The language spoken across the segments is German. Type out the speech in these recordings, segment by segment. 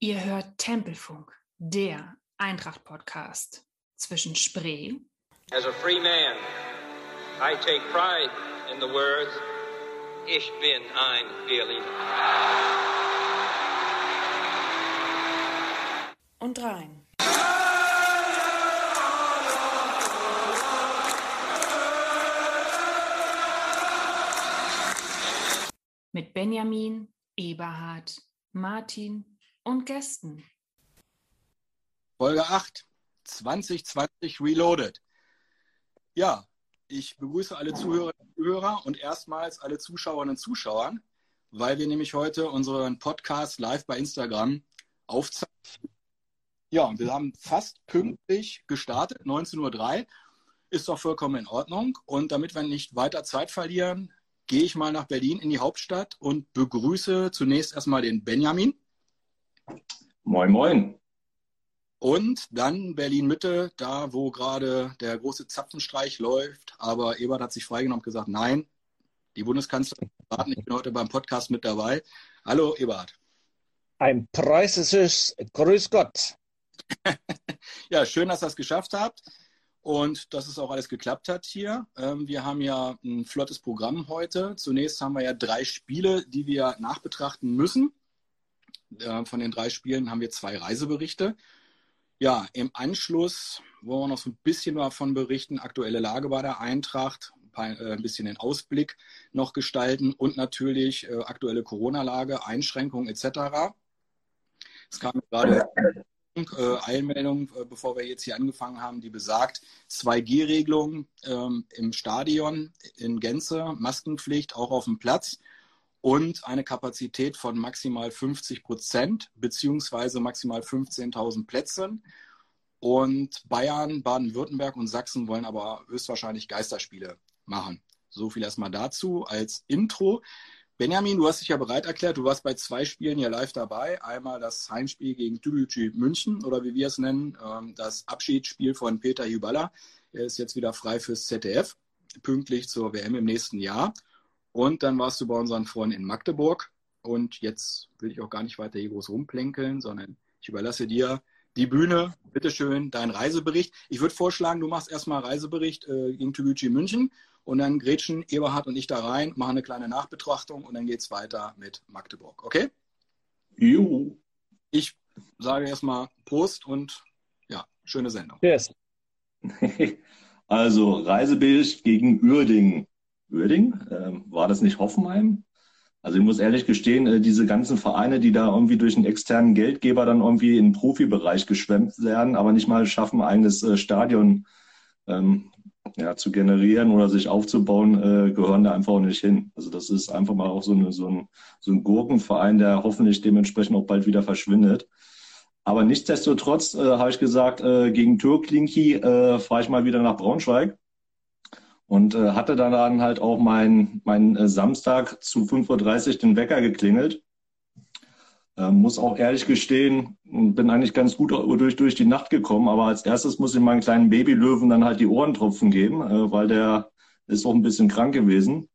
Ihr hört Tempelfunk, der Eintracht-Podcast zwischen Spree. As a free man, I take pride in the words, Ich bin ein Berliner. Und Rhein. Mit Benjamin, Eberhard, Martin und Gästen. Folge 8, 2020 Reloaded. Ja, ich begrüße alle Zuhörerinnen und Zuhörer und erstmals alle Zuschauerinnen und Zuschauer, weil wir nämlich heute unseren Podcast live bei Instagram aufzeichnen. Ja, und wir haben fast pünktlich gestartet, 19.03 Uhr. Ist doch vollkommen in Ordnung. Und damit wir nicht weiter Zeit verlieren, gehe ich mal nach Berlin in die Hauptstadt und begrüße zunächst erstmal den Benjamin. Moin, moin. Und dann Berlin-Mitte, da wo gerade der große Zapfenstreich läuft. Aber Ebert hat sich freigenommen und gesagt, nein, die Bundeskanzlerin warten. Ich bin heute beim Podcast mit dabei. Hallo, Ebert. Ein preußisches Grüß Gott. ja, schön, dass ihr es geschafft habt und dass es auch alles geklappt hat hier. Ähm, wir haben ja ein flottes Programm heute. Zunächst haben wir ja drei Spiele, die wir nachbetrachten müssen. Äh, von den drei Spielen haben wir zwei Reiseberichte. Ja, im Anschluss wollen wir noch so ein bisschen davon berichten, aktuelle Lage bei der Eintracht, äh, ein bisschen den Ausblick noch gestalten und natürlich äh, aktuelle Corona-Lage, Einschränkungen etc. Es kam gerade äh, Eilmeldung, äh, bevor wir jetzt hier angefangen haben, die besagt, 2G-Regelung ähm, im Stadion in Gänze, Maskenpflicht auch auf dem Platz und eine Kapazität von maximal 50 Prozent beziehungsweise maximal 15.000 Plätzen. Und Bayern, Baden-Württemberg und Sachsen wollen aber höchstwahrscheinlich Geisterspiele machen. So viel erstmal dazu als Intro. Benjamin, du hast dich ja bereit erklärt. Du warst bei zwei Spielen ja live dabei. Einmal das Heimspiel gegen Tübülci München oder wie wir es nennen, ähm, das Abschiedsspiel von Peter Hyballa. Er ist jetzt wieder frei fürs ZDF, pünktlich zur WM im nächsten Jahr. Und dann warst du bei unseren Freunden in Magdeburg. Und jetzt will ich auch gar nicht weiter hier groß rumplänkeln, sondern ich überlasse dir die Bühne. Bitte schön, dein Reisebericht. Ich würde vorschlagen, du machst erstmal Reisebericht äh, gegen Tübülci München und dann grätschen Eberhard und ich da rein, machen eine kleine Nachbetrachtung und dann geht es weiter mit Magdeburg. Okay? Jo. Ich sage erstmal Prost und ja, schöne Sendung. Yes. Also Reisebericht gegen Uerdingen. Uerdingen? Ähm, war das nicht Hoffenheim? Also ich muss ehrlich gestehen, äh, diese ganzen Vereine, die da irgendwie durch einen externen Geldgeber dann irgendwie in den Profibereich geschwemmt werden, aber nicht mal schaffen, ein eigenes äh, Stadion ähm, ja, zu generieren oder sich aufzubauen, äh, gehören da einfach auch nicht hin. Also das ist einfach mal auch so, eine, so, ein, so ein Gurkenverein, der hoffentlich dementsprechend auch bald wieder verschwindet. Aber nichtsdestotrotz äh, habe ich gesagt, äh, gegen Türklinki äh, fahre ich mal wieder nach Braunschweig und äh, hatte dann halt auch mein, mein äh, Samstag zu 5.30 Uhr den Wecker geklingelt. Äh, muss auch ehrlich gestehen, bin eigentlich ganz gut durch, durch die Nacht gekommen, aber als erstes muss ich meinen kleinen Babylöwen dann halt die Ohrentropfen geben, äh, weil der ist auch ein bisschen krank gewesen.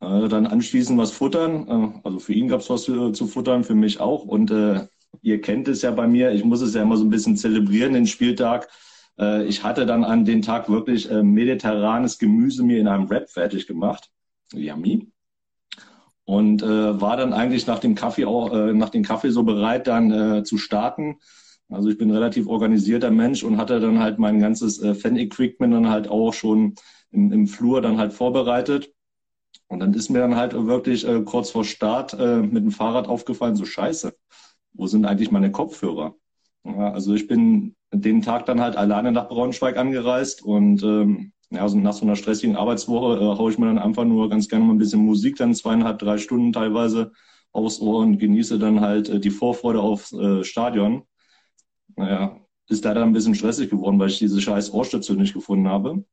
Äh, dann anschließend was futtern, äh, also für ihn gab's was zu, zu, futtern, für mich auch und äh, ihr kennt es ja bei mir, ich muss es ja immer so ein bisschen zelebrieren, den Spieltag äh, ich hatte dann an den Tag wirklich äh, mediterranes Gemüse mir in einem Wrap fertig gemacht. Yummy. Und äh, war dann eigentlich nach dem Kaffee auch, äh, nach dem Kaffee so bereit, dann zu starten. Also ich bin relativ organisierter Mensch und hatte dann halt mein ganzes äh, Fan-Equipment dann halt auch schon im, im Flur dann halt vorbereitet. Und dann ist mir dann halt wirklich äh, kurz vor Start äh, mit dem Fahrrad aufgefallen, so scheiße, wo sind eigentlich meine Kopfhörer? Ja, also ich bin den Tag dann halt alleine nach Braunschweig angereist und ähm, ja, also nach so einer stressigen Arbeitswoche äh, haue ich mir dann einfach nur ganz gerne mal ein bisschen Musik, dann zweieinhalb, drei Stunden teilweise aufs Ohr und genieße dann halt äh, die Vorfreude aufs äh, Stadion. Naja, ist leider ein bisschen stressig geworden, weil ich diese scheiß Ohrstöpsel nicht gefunden habe.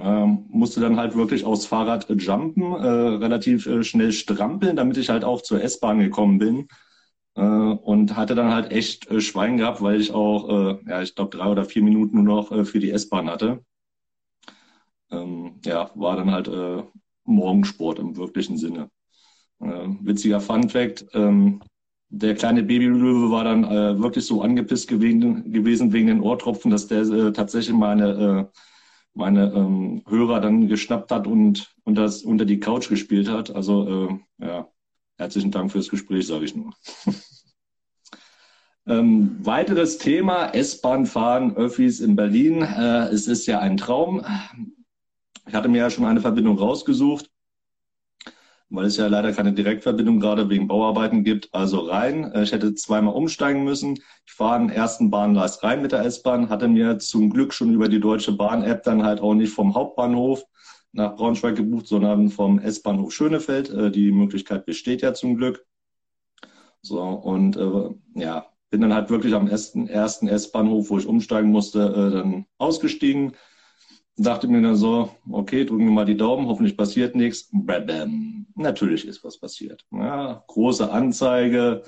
Ähm, musste dann halt wirklich aufs Fahrrad jumpen, äh, relativ äh, schnell strampeln, damit ich halt auch zur S-Bahn gekommen bin äh, und hatte dann halt echt äh, Schwein gehabt, weil ich auch, äh, ja, ich glaube, drei oder vier Minuten nur noch äh, für die S-Bahn hatte. Ähm, ja, war dann halt äh, Morgensport im wirklichen Sinne. Äh, witziger Fun Fact, ähm, der kleine Babylöwe war dann äh, wirklich so angepisst gewesen, gewesen wegen den Ohrtropfen, dass der äh, tatsächlich meine, äh, meine ähm, Hörer dann geschnappt hat und, und das unter die Couch gespielt hat. Also ja, herzlichen Dank fürs Gespräch, sage ich nur. ähm, weiteres Thema, S-Bahn fahren, Öffis in Berlin. Äh, es ist ja ein Traum. Ich hatte mir ja schon eine Verbindung rausgesucht weil es ja leider keine Direktverbindung gerade wegen Bauarbeiten gibt. Also rein. Äh, ich hätte zweimal umsteigen müssen. Ich fahre den ersten Bahnleist rein mit der S-Bahn, hatte mir zum Glück schon über die Deutsche Bahn-App dann halt auch nicht vom Hauptbahnhof nach Braunschweig gebucht, sondern vom S-Bahnhof Schönefeld. Äh, die Möglichkeit besteht ja zum Glück. So, und äh, ja, bin dann halt wirklich am ersten, ersten S-Bahnhof, wo ich umsteigen musste, äh, dann ausgestiegen dachte mir dann so, okay, drücken wir mal die Daumen, hoffentlich passiert nichts. Bam, natürlich ist was passiert. Ja, große Anzeige.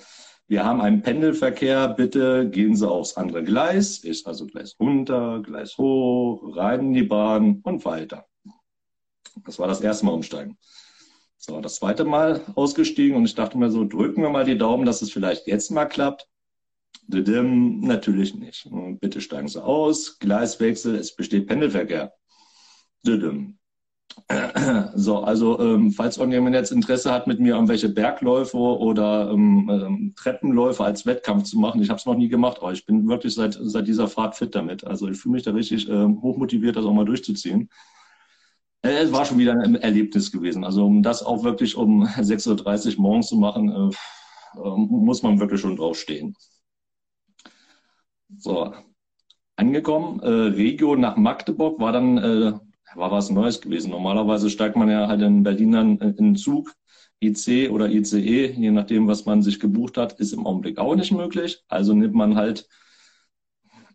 Wir haben einen Pendelverkehr, bitte gehen Sie aufs andere Gleis. Ist also Gleis runter, Gleis hoch, rein in die Bahn und weiter. Das war das erste Mal umsteigen. So, das zweite Mal ausgestiegen und ich dachte mir so, drücken wir mal die Daumen, dass es vielleicht jetzt mal klappt. Natürlich nicht. Bitte steigen Sie aus. Gleiswechsel, es besteht Pendelverkehr. So, also ähm, falls irgendjemand jetzt Interesse hat, mit mir irgendwelche Bergläufe oder ähm, ähm, Treppenläufe als Wettkampf zu machen, ich habe es noch nie gemacht, aber ich bin wirklich seit, seit dieser Fahrt fit damit. Also ich fühle mich da richtig äh, hochmotiviert, das auch mal durchzuziehen. Äh, es war schon wieder ein Erlebnis gewesen. Also um das auch wirklich um 6.30 Uhr morgens zu machen, äh, äh, muss man wirklich schon draufstehen. So, angekommen, äh, Regio nach Magdeburg war dann war was Neues gewesen. Normalerweise steigt man ja halt in Berlin dann in Zug, IC oder ICE, je nachdem, was man sich gebucht hat, ist im Augenblick auch nicht möglich. Also nimmt man halt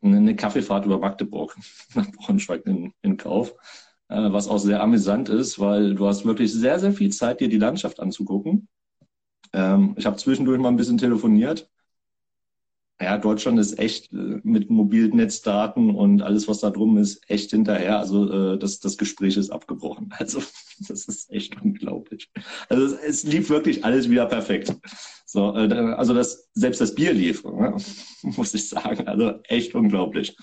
eine Kaffeefahrt über Magdeburg nach Braunschweig in, in Kauf, was auch sehr amüsant ist, weil du hast wirklich sehr, sehr viel Zeit, dir die Landschaft anzugucken. Ähm, ich habe zwischendurch mal ein bisschen telefoniert ja, Deutschland ist echt äh, mit Mobilnetzdaten und alles, was da drum ist, echt hinterher. Also äh, das, das Gespräch ist abgebrochen. Also das ist echt unglaublich. Also es, es lief wirklich alles wieder perfekt. So, äh, also das, selbst das Bier lief, ne? muss ich sagen. Also echt unglaublich.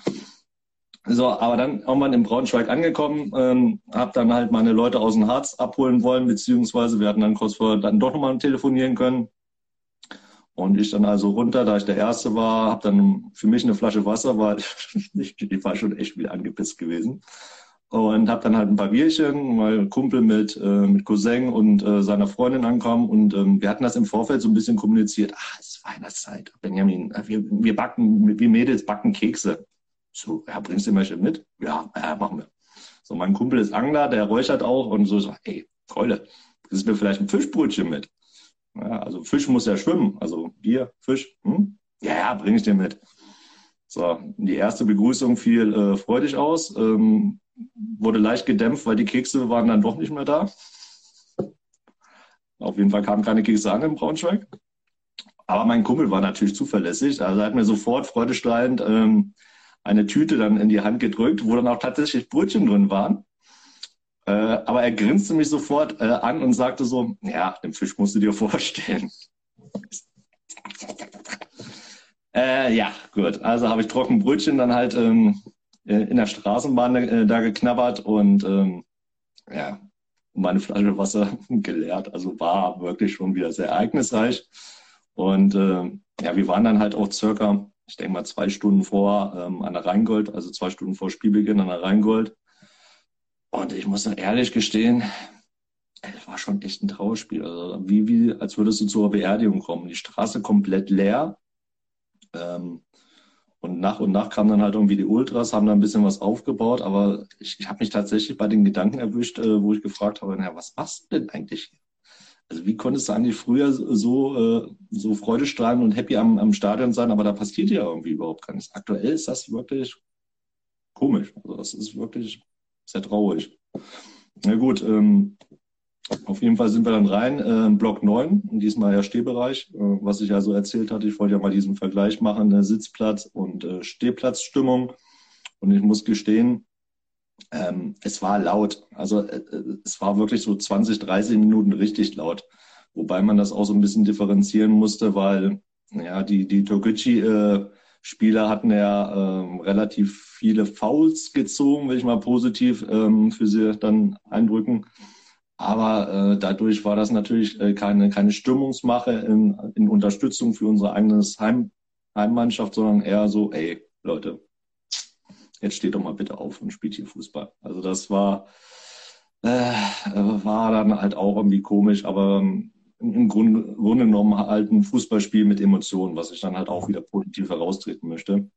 So, aber dann irgendwann in Braunschweig angekommen, ähm, habe dann halt meine Leute aus dem Harz abholen wollen, beziehungsweise wir hatten dann kurz vor dann doch nochmal telefonieren können und ich dann also runter, da ich der Erste war, habe dann für mich eine Flasche Wasser, weil ich, die war schon echt wieder angepisst gewesen. Und habe dann halt ein paar Bierchen, weil Kumpel mit, äh, mit Cousin und äh, seiner Freundin ankommen. Und ähm, wir hatten das im Vorfeld so ein bisschen kommuniziert. Ach, es ist Weihnachtszeit. Benjamin, äh, wir, wir backen, wir Mädels backen Kekse. So, ja, bringst du welche mit? Ja, ja, machen wir. So, mein Kumpel ist Angler, der räuchert auch und so, so ey, Keule, bringst du mir vielleicht ein Fischbrötchen mit? Ja, also Fisch muss ja schwimmen. Also Bier, Fisch. Hm? Ja, ja, bringe ich dir mit. So, die erste Begrüßung fiel äh, freudig aus, ähm, wurde leicht gedämpft, weil die Kekse waren dann doch nicht mehr da. Auf jeden Fall kamen keine Kekse an in Braunschweig. Aber mein Kumpel war natürlich zuverlässig. Also er hat mir sofort freudestrahlend ähm, eine Tüte dann in die Hand gedrückt, wo dann auch tatsächlich Brötchen drin waren. Äh, aber er grinste mich sofort äh, an und sagte so, ja, den Fisch musst du dir vorstellen. äh, ja, gut. Also habe ich Trockenbrötchen dann halt ähm, äh, in der Straßenbahn äh, da geknabbert und ähm, ja, meine Flasche Wasser geleert. Also war wirklich schon wieder sehr ereignisreich. Und äh, ja, wir waren dann halt auch circa, ich denke mal, zwei Stunden vor ähm, an der Rheingold, also zwei Stunden vor Spielbeginn an der Rheingold. Und ich muss ehrlich gestehen, es war schon echt ein Trauerspiel. Also wie, wie, als würdest du zur Beerdigung kommen. Die Straße komplett leer. Ähm, und nach und nach kamen dann halt irgendwie die Ultras, haben da ein bisschen was aufgebaut, aber ich, ich habe mich tatsächlich bei den Gedanken erwischt, äh, wo ich gefragt habe, naja, was machst du denn eigentlich? Also wie konntest du eigentlich früher so, äh, so freudestrahlend und happy am, am Stadion sein, aber da passiert ja irgendwie überhaupt gar nichts. Aktuell ist das wirklich komisch. Also das ist wirklich sehr traurig. Na gut, ähm, auf jeden Fall sind wir dann rein, äh, Block 9, diesmal ja Stehbereich, äh, was ich ja so erzählt hatte. Ich wollte ja mal diesen Vergleich machen, äh, Sitzplatz und äh, Stehplatzstimmung. Und ich muss gestehen, ähm, es war laut. Also äh, äh es war wirklich so 20, 30 Minuten richtig laut. Wobei man das auch so ein bisschen differenzieren musste, weil ja, die, die Toguchi-Spieler hatten ja ähm, relativ viele Fouls gezogen, will ich mal positiv ähm, für sie dann eindrücken. Aber äh, dadurch war das natürlich äh, keine, keine Stimmungsmache in, in Unterstützung für unsere eigene Heim, Heimmannschaft, sondern eher so, ey, Leute, jetzt steht doch mal bitte auf und spielt hier Fußball. Also das war, äh, war dann halt auch irgendwie komisch, aber ähm, im Grunde, Grunde genommen halt ein Fußballspiel mit Emotionen, was ich dann halt auch wieder positiv heraustreten möchte.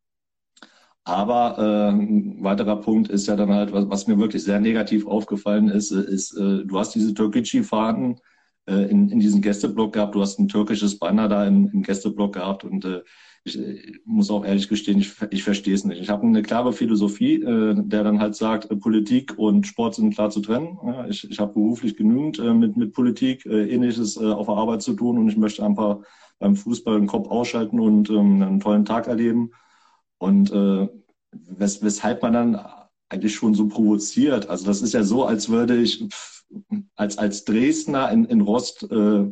Aber äh, ein weiterer Punkt ist ja dann halt, was, was mir wirklich sehr negativ aufgefallen ist, äh, ist, äh, du hast diese Türkgücü-Fahnen äh, in, in diesem Gästeblock gehabt, du hast ein türkisches Banner da im, im Gästeblock gehabt und äh, ich, muss auch ehrlich gestehen, ich, ich verstehe es nicht. Ich habe eine klare Philosophie, äh, der dann halt sagt, äh, Politik und Sport sind klar zu trennen. Ja, ich ich habe beruflich genügend äh, mit, mit Politik äh, ähnliches äh, auf der Arbeit zu tun und ich möchte einfach beim Fußball den Kopf ausschalten und ähm, einen tollen Tag erleben. Und äh, wes weshalb man dann eigentlich schon so provoziert. Also das ist ja so, als würde ich als, als Dresdner in, in Rost, äh,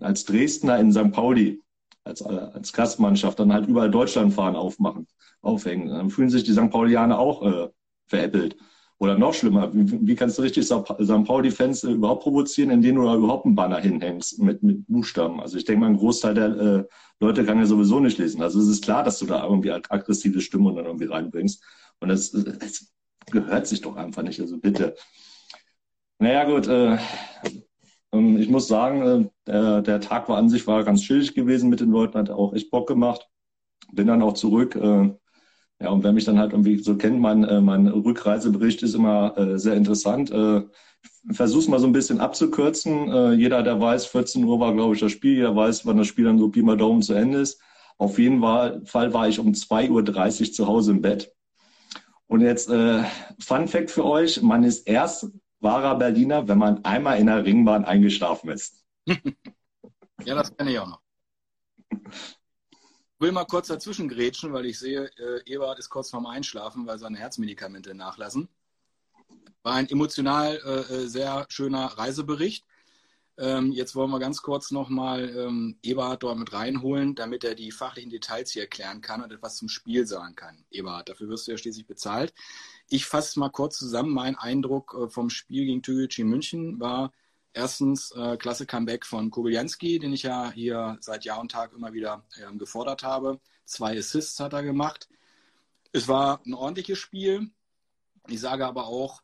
als Dresdner in St. Pauli, als, als Gastmannschaft, dann halt überall Deutschlandfahren aufmachen, aufhängen. Dann fühlen sich die St. Paulianer auch äh, veräppelt. Oder noch schlimmer, wie, wie kannst du richtig St. Pauli-Fans äh, überhaupt provozieren, indem du da überhaupt einen Banner hinhängst mit, mit Buchstaben? Also ich denke mal, ein Großteil der äh, Leute kann ja sowieso nicht lesen. Also es ist klar, dass du da irgendwie aggressive Stimmung dann irgendwie reinbringst. Und das, das gehört sich doch einfach nicht. Also bitte. Naja gut, äh, ähm, ich muss sagen, äh, der, Tag war an sich war ganz chillig gewesen mit den Leuten, hat auch echt Bock gemacht. Bin dann auch zurück. Äh, ja, und wer mich dann halt irgendwie so kennt, mein, äh, mein Rückreisebericht ist immer äh, sehr interessant. Äh, Versuch's mal so ein bisschen abzukürzen. Äh, jeder, der weiß, 14 Uhr war, glaube ich, das Spiel. Jeder weiß, wann das Spiel dann so Pi mal Daumen zu Ende ist. Auf jeden Fall war ich um 2.30 Uhr zu Hause im Bett. Und jetzt äh, Fun Fact für euch, man ist erst wahrer Berliner, wenn man einmal in der Ringbahn eingeschlafen ist. ja, das kenne ich auch noch will mal kurz dazwischen grätschen, weil ich sehe, äh, Ebert ist kurz vorm Einschlafen, weil seine Herzmedikamente nachlassen. War ein emotional äh, äh, sehr schöner Reisebericht. Ähm, jetzt wollen wir ganz kurz nochmal ähm, Eberhard dort mit reinholen, damit er die fachlichen Details hier erklären kann und etwas zum Spiel sagen kann. Eberhard, dafür wirst du ja schließlich bezahlt. Ich fasse mal kurz zusammen. Mein Eindruck äh, vom Spiel gegen Türkgücü München war, Erstens äh, klasse Comeback von Kobylanski, den ich ja hier seit Jahr und Tag immer wieder ähm, gefordert habe. Zwei Assists hat er gemacht. Es war ein ordentliches Spiel. Ich sage aber auch,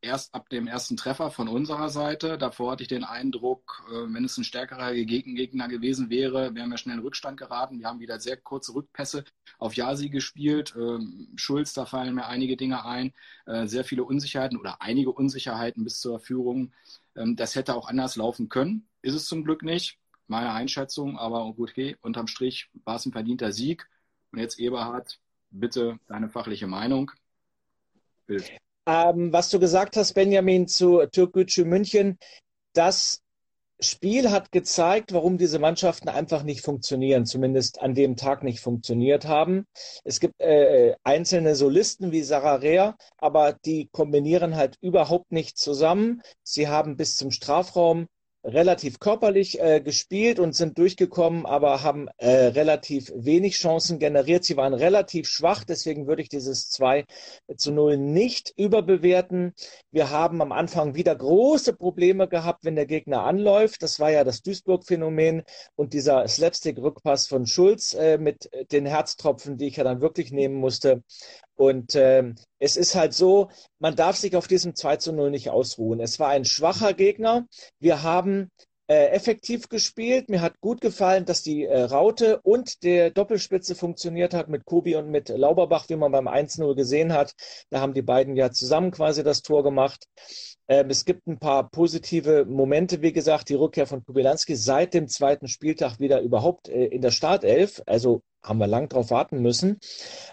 erst ab dem ersten Treffer von unserer Seite. Davor hatte ich den Eindruck, äh, wenn es ein stärkerer Gegner gewesen wäre, wären wir schnell in Rückstand geraten. Wir haben wieder sehr kurze Rückpässe auf Jasi gespielt. Ähm, Schulz, da fallen mir einige Dinge ein. Äh, sehr viele Unsicherheiten oder einige Unsicherheiten bis zur Führung. Ähm, das hätte auch anders laufen können. Ist es zum Glück nicht. Meine Einschätzung, aber gut, okay, unterm Strich war es ein verdienter Sieg. Und jetzt Eberhard, bitte deine fachliche Meinung. Bild. Ähm, was du gesagt hast, Benjamin, zu Türkgücü München, das Spiel hat gezeigt, warum diese Mannschaften einfach nicht funktionieren, zumindest an dem Tag nicht funktioniert haben. Es gibt äh, einzelne Solisten wie Sarah Rea, aber die kombinieren halt überhaupt nicht zusammen. Sie haben bis zum Strafraum relativ körperlich äh, gespielt und sind durchgekommen, aber haben äh, relativ wenig Chancen generiert. Sie waren relativ schwach, deswegen würde ich dieses 2 zu 0 nicht überbewerten. Wir haben am Anfang wieder große Probleme gehabt, wenn der Gegner anläuft. Das war ja das Duisburg-Phänomen und dieser Slapstick-Rückpass von Schulz äh, mit den Herztropfen, die ich ja dann wirklich nehmen musste. Und ähm, es ist halt so, man darf sich auf diesem 2 zu 0 nicht ausruhen. Es war ein schwacher Gegner. Wir haben äh, effektiv gespielt. Mir hat gut gefallen, dass die äh, Raute und der Doppelspitze funktioniert hat mit Kobi und mit Lauberbach, wie man beim 1-0 gesehen hat. Da haben die beiden ja zusammen quasi das Tor gemacht. Ähm, es gibt ein paar positive Momente, wie gesagt, die Rückkehr von Kubilanski seit dem zweiten Spieltag wieder überhaupt äh, in der Startelf. Also haben wir lang drauf warten müssen.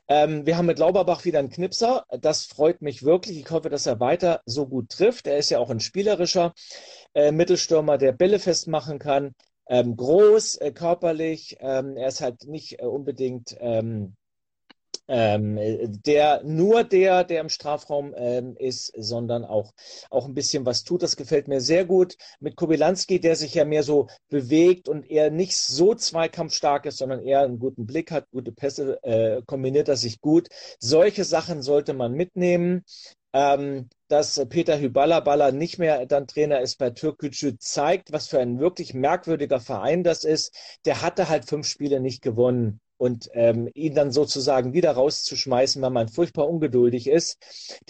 Ähm, wir haben mit Lauberbach wieder einen Knipser. Das freut mich wirklich. Ich hoffe, dass er weiter so gut trifft. Er ist ja auch ein spielerischer äh, Mittelstürmer, der Bälle festmachen kann. Ähm, groß, äh, körperlich. Ähm, er ist halt nicht äh, unbedingt ähm, ähm, der nur der, der im Strafraum ähm, ist, sondern auch, auch ein bisschen was tut. Das gefällt mir sehr gut. Mit Kobylanski, der sich ja mehr so bewegt und eher nicht so zweikampfstark ist, sondern eher einen guten Blick hat, gute Pässe, äh, kombiniert er sich gut. Solche Sachen sollte man mitnehmen. Ähm, dass Peter Hyballa nicht mehr dann Trainer ist bei Türkgücü, zeigt, was für ein wirklich merkwürdiger Verein das ist. Der hatte halt fünf Spiele nicht gewonnen und ähm, ihn dann sozusagen wieder rauszuschmeißen, weil man furchtbar ungeduldig ist.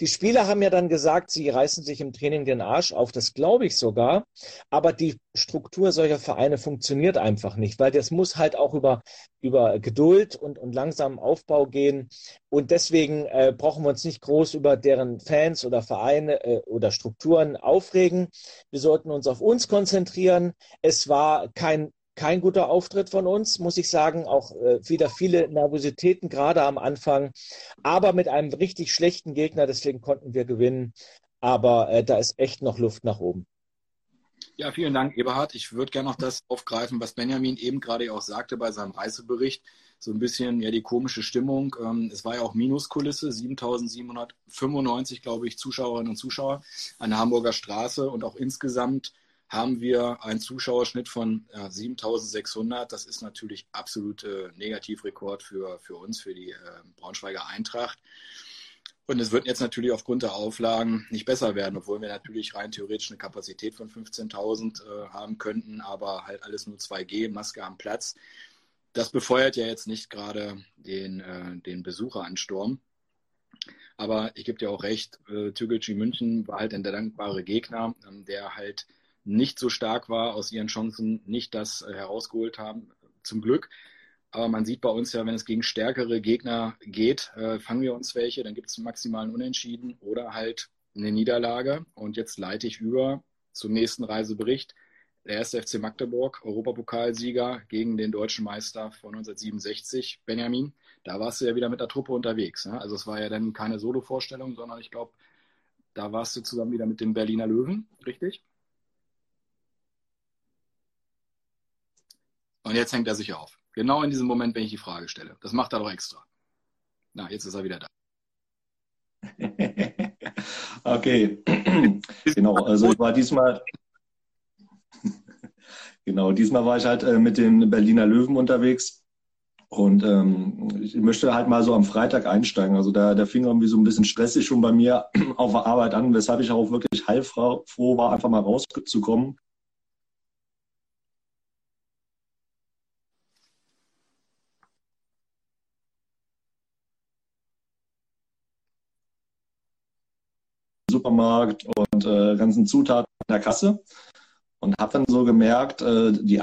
Die Spieler haben ja dann gesagt, sie reißen sich im Training den Arsch auf, das glaube ich sogar, aber die Struktur solcher Vereine funktioniert einfach nicht, weil das muss halt auch über, über Geduld und, und langsamen Aufbau gehen und deswegen äh, brauchen wir uns nicht groß über deren Fans oder Vereine äh, oder Strukturen aufregen. Wir sollten uns auf uns konzentrieren. Es war kein kein guter Auftritt von uns, muss ich sagen. Auch äh, wieder viele Nervositäten gerade am Anfang, aber mit einem richtig schlechten Gegner. Deswegen konnten wir gewinnen. Aber äh, da ist echt noch Luft nach oben. Ja, vielen Dank, Eberhard. Ich würde gerne noch das aufgreifen, was Benjamin eben gerade auch sagte bei seinem Reisebericht. So ein bisschen ja die komische Stimmung. Ähm, es war ja auch Minuskulisse, 7795, glaube ich, Zuschauerinnen und Zuschauer an der Hamburger Straße und auch insgesamt haben wir einen Zuschauerschnitt von ja, 7600. Das ist natürlich absolut äh, Negativrekord für, für uns, für die äh, Braunschweiger Eintracht. Und es wird jetzt natürlich aufgrund der Auflagen nicht besser werden, obwohl wir natürlich rein theoretisch eine Kapazität von 15.000 äh, haben könnten, aber halt alles nur 2G, Maske am Platz. Das befeuert ja jetzt nicht gerade den, äh, den Besucheransturm. Aber ich gebe dir auch recht, äh, Türkgücü München war halt ein dankbare Gegner, ähm, der halt nicht so stark war, aus ihren Chancen nicht das äh, herausgeholt haben, zum Glück. Aber man sieht bei uns ja, wenn es gegen stärkere Gegner geht, äh, fangen wir uns welche, dann gibt es maximalen Unentschieden oder halt eine Niederlage. Und jetzt leite ich über zum nächsten Reisebericht. Der erste FC Magdeburg, Europapokalsieger gegen den deutschen Meister von 1967, Benjamin. Da warst du ja wieder mit der Truppe unterwegs. Ne? Also es war ja dann keine Solo-Vorstellung, sondern ich glaube, da warst du zusammen wieder mit dem Berliner Löwen, richtig? Und jetzt hängt er sich auf. Genau in diesem Moment, wenn ich die Frage stelle. Das macht er doch extra. Na, jetzt ist er wieder da. okay. genau, also ich war diesmal. genau, diesmal war ich halt äh, mit den Berliner Löwen unterwegs. Und ähm, ich möchte halt mal so am Freitag einsteigen. Also da, da fing irgendwie so ein bisschen stressig schon bei mir auf der Arbeit an, weshalb ich auch wirklich heilfroh war, einfach mal rauszukommen Supermarkt und äh, ganzen Zutaten in der Kasse und habe dann so gemerkt, äh, die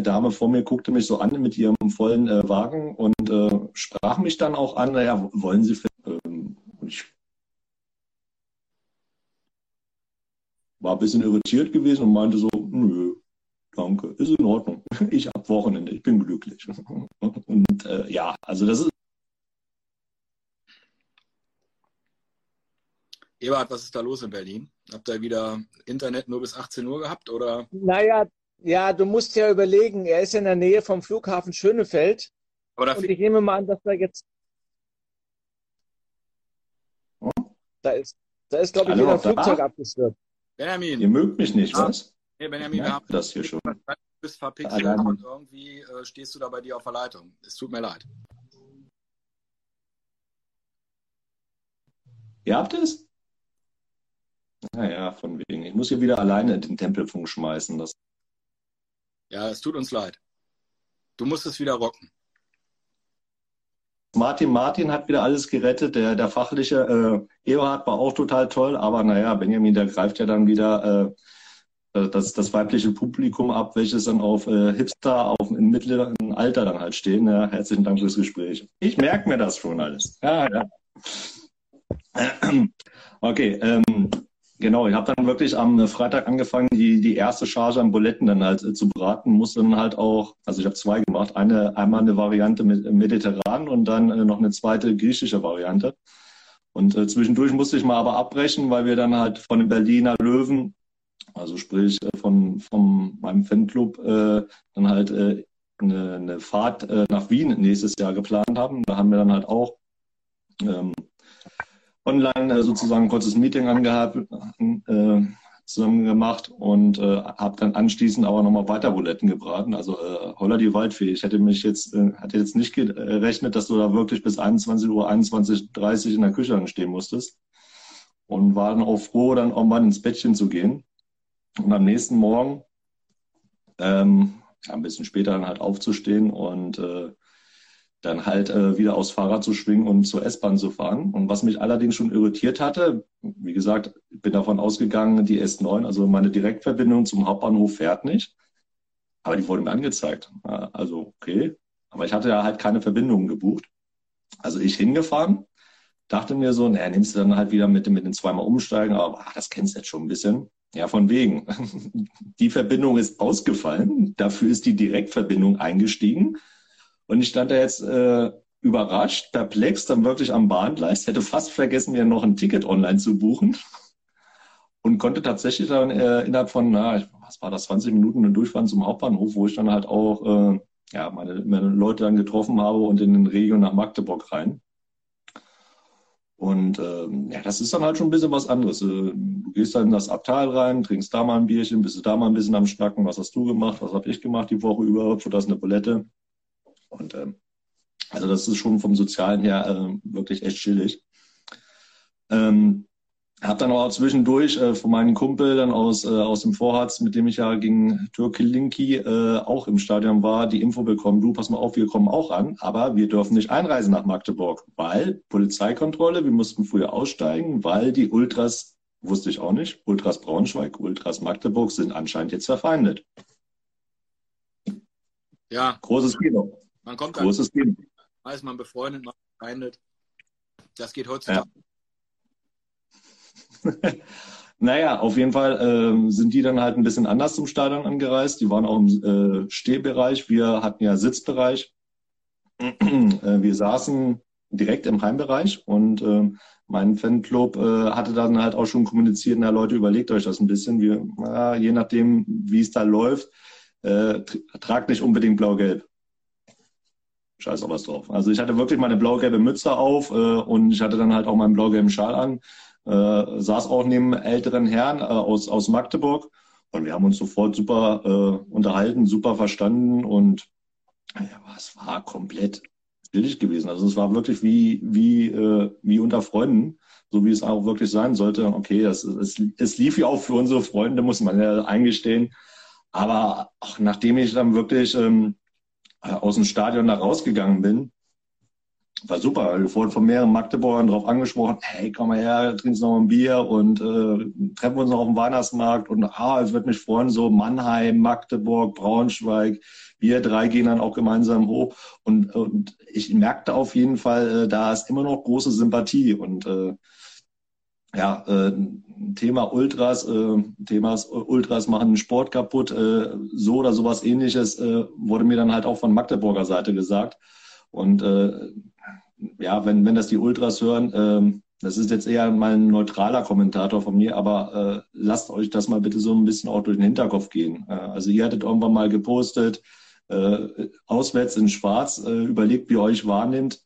Dame vor mir guckte mich so an mit ihrem vollen äh, Wagen und äh, sprach mich dann auch an, naja, wollen Sie ähm, ich war ein bisschen irritiert gewesen und meinte so, nö, danke, ist in Ordnung. Ich habe Wochenende, ich bin glücklich. Und äh, ja, also das ist Ebert, was ist da los in Berlin? Habt ihr wieder Internet nur bis 18 Uhr gehabt oder? Naja, ja, du musst ja überlegen, er ist in der Nähe vom Flughafen Schönefeld. Aber und ich nehme mal an, dass da jetzt. Hm? Da ist, da ist glaube ich, wieder ein Flugzeug abgestürzt. Benjamin. Ihr mögt mich nicht, ah. was? Nee, Benjamin, wir haben das hier schon. Du bist verpixelt und irgendwie äh, stehst du da bei dir auf der Leitung. Es tut mir leid. Ihr habt es? Naja, von wegen. Ich muss hier wieder alleine den Tempelfunk schmeißen. Das ja, es tut uns leid. Du musst es wieder rocken. Martin Martin hat wieder alles gerettet. Der, der fachliche äh, Eberhard war auch total toll, aber naja, Benjamin, der greift ja dann wieder äh, das, das weibliche Publikum ab, welches dann auf äh, Hipster auf, im mittleren Alter dann halt stehen. Ja, herzlichen Dank fürs Gespräch. Ich merke mir das schon alles. Ja, ja. Okay, ähm, Genau, ich habe dann wirklich am Freitag angefangen, die, die erste Charge an Buletten dann halt äh, zu braten. Musste dann halt auch, also ich habe zwei gemacht, eine einmal eine Variante mit äh, mediterran und dann äh, noch eine zweite griechische Variante. Und äh, zwischendurch musste ich mal aber abbrechen, weil wir dann halt von den Berliner Löwen, also sprich äh, von, von meinem Fanclub, äh, dann halt äh, eine, eine Fahrt äh, nach Wien nächstes Jahr geplant haben. Da haben wir dann halt auch ähm, online äh, sozusagen ein kurzes Meeting angehabt, äh, zusammen gemacht und äh, habe dann anschließend aber nochmal weiter Buletten gebraten. Also äh, holla die Waldfee. Ich hätte mich jetzt, äh, hatte jetzt nicht gerechnet, dass du da wirklich bis 21 Uhr, 21.30 Uhr in der Küche stehen musstest. Und war dann auch froh, dann auch mal ins Bettchen zu gehen. Und am nächsten Morgen, ähm, ja, ein bisschen später dann halt aufzustehen und äh, dann halt äh, wieder aufs Fahrrad zu schwingen und zur S-Bahn zu fahren. Und was mich allerdings schon irritiert hatte, wie gesagt, ich bin davon ausgegangen, die S9, also meine Direktverbindung zum Hauptbahnhof fährt nicht. Aber die wurde mir angezeigt. Also okay. Aber ich hatte ja halt keine Verbindungen gebucht. Also ich hingefahren, dachte mir so, naja, nimmst du dann halt wieder mit, mit den zweimal umsteigen, aber ach, das kennst du jetzt schon ein bisschen. Ja, von wegen. Die Verbindung ist ausgefallen. Dafür ist die Direktverbindung eingestiegen. Und ich stand da jetzt äh, überrascht, perplex, dann wirklich am Bahngleis, hätte fast vergessen, mir noch ein Ticket online zu buchen und konnte tatsächlich dann äh, innerhalb von, na, was war das, 20 Minuten durchfahren zum Hauptbahnhof, wo ich dann halt auch äh, ja, meine, meine Leute dann getroffen habe und in den Region nach Magdeburg rein. Und ähm, ja, das ist dann halt schon ein bisschen was anderes. Äh, du gehst dann in das Abteil rein, trinkst da mal ein Bierchen, bist du da mal ein bisschen am Schnacken, was hast du gemacht, was habe ich gemacht die Woche über, für das eine Bulette. Und ähm, also das ist schon vom Sozialen her äh, wirklich echt chillig. Ähm, habe dann auch zwischendurch äh, von meinem Kumpel dann aus, äh, aus dem Vorharz, mit dem ich ja gegen Türkilinki äh, auch im Stadion war, die Info bekommen, du, pass mal auf, wir kommen auch an, aber wir dürfen nicht einreisen nach Magdeburg, weil Polizeikontrolle, wir mussten früher aussteigen, weil die Ultras, wusste ich auch nicht, Ultras Braunschweig, Ultras Magdeburg sind anscheinend jetzt verfeindet. Ja. Großes Kino. Man kommt Großes Kino. Mal ist man befreundet, man befreundet. Das geht heutzutage. Ja. naja, auf jeden Fall äh, sind die dann halt ein bisschen anders zum Stadion angereist. Die waren auch im äh, Stehbereich. Wir hatten ja Sitzbereich. äh, wir saßen direkt im Heimbereich und äh, mein Fanclub äh, hatte dann halt auch schon kommuniziert, na Leute, überlegt euch das ein bisschen. Wir, na, je nachdem, wie es da läuft, äh, tragt nicht unbedingt blau-gelb scheiß auf was drauf. Also ich hatte wirklich meine blau-gelbe Mütze auf äh, und ich hatte dann halt auch meinen blau-gelben Schal an. Äh, saß auch neben älteren Herren äh, aus, aus Magdeburg und wir haben uns sofort super äh, unterhalten, super verstanden und ja, es war komplett billig gewesen. Also es war wirklich wie, wie, äh, wie unter Freunden, so wie es auch wirklich sein sollte. Okay, es, es, es lief ja auch für unsere Freunde, muss man ja eingestehen. Aber auch nachdem ich dann wirklich ähm, äh, aus dem Stadion da rausgegangen bin, war super. Ich wurde von mehreren Magdeburgern darauf angesprochen, hey, komm mal her, trinkst noch ein Bier und äh, treffen uns noch auf dem Weihnachtsmarkt. Und ah, es wird mich freuen, so Mannheim, Magdeburg, Braunschweig, wir drei gehen dann auch gemeinsam hoch. Und, und ich merkte auf jeden Fall, äh, da ist immer noch große Sympathie. Und äh, ja, äh, Thema Ultras, äh, Themas Ultras machen den Sport kaputt, äh, so oder sowas ähnliches äh, wurde mir dann halt auch von Magdeburger Seite gesagt. Und äh, ja, wenn, wenn das die Ultras hören, äh, das ist jetzt eher mal ein neutraler Kommentator von mir, aber äh, lasst euch das mal bitte so ein bisschen auch durch den Hinterkopf gehen. Äh, also ihr hattet irgendwann mal gepostet, äh, auswärts in Schwarz, äh, überlegt, wie ihr euch wahrnimmt.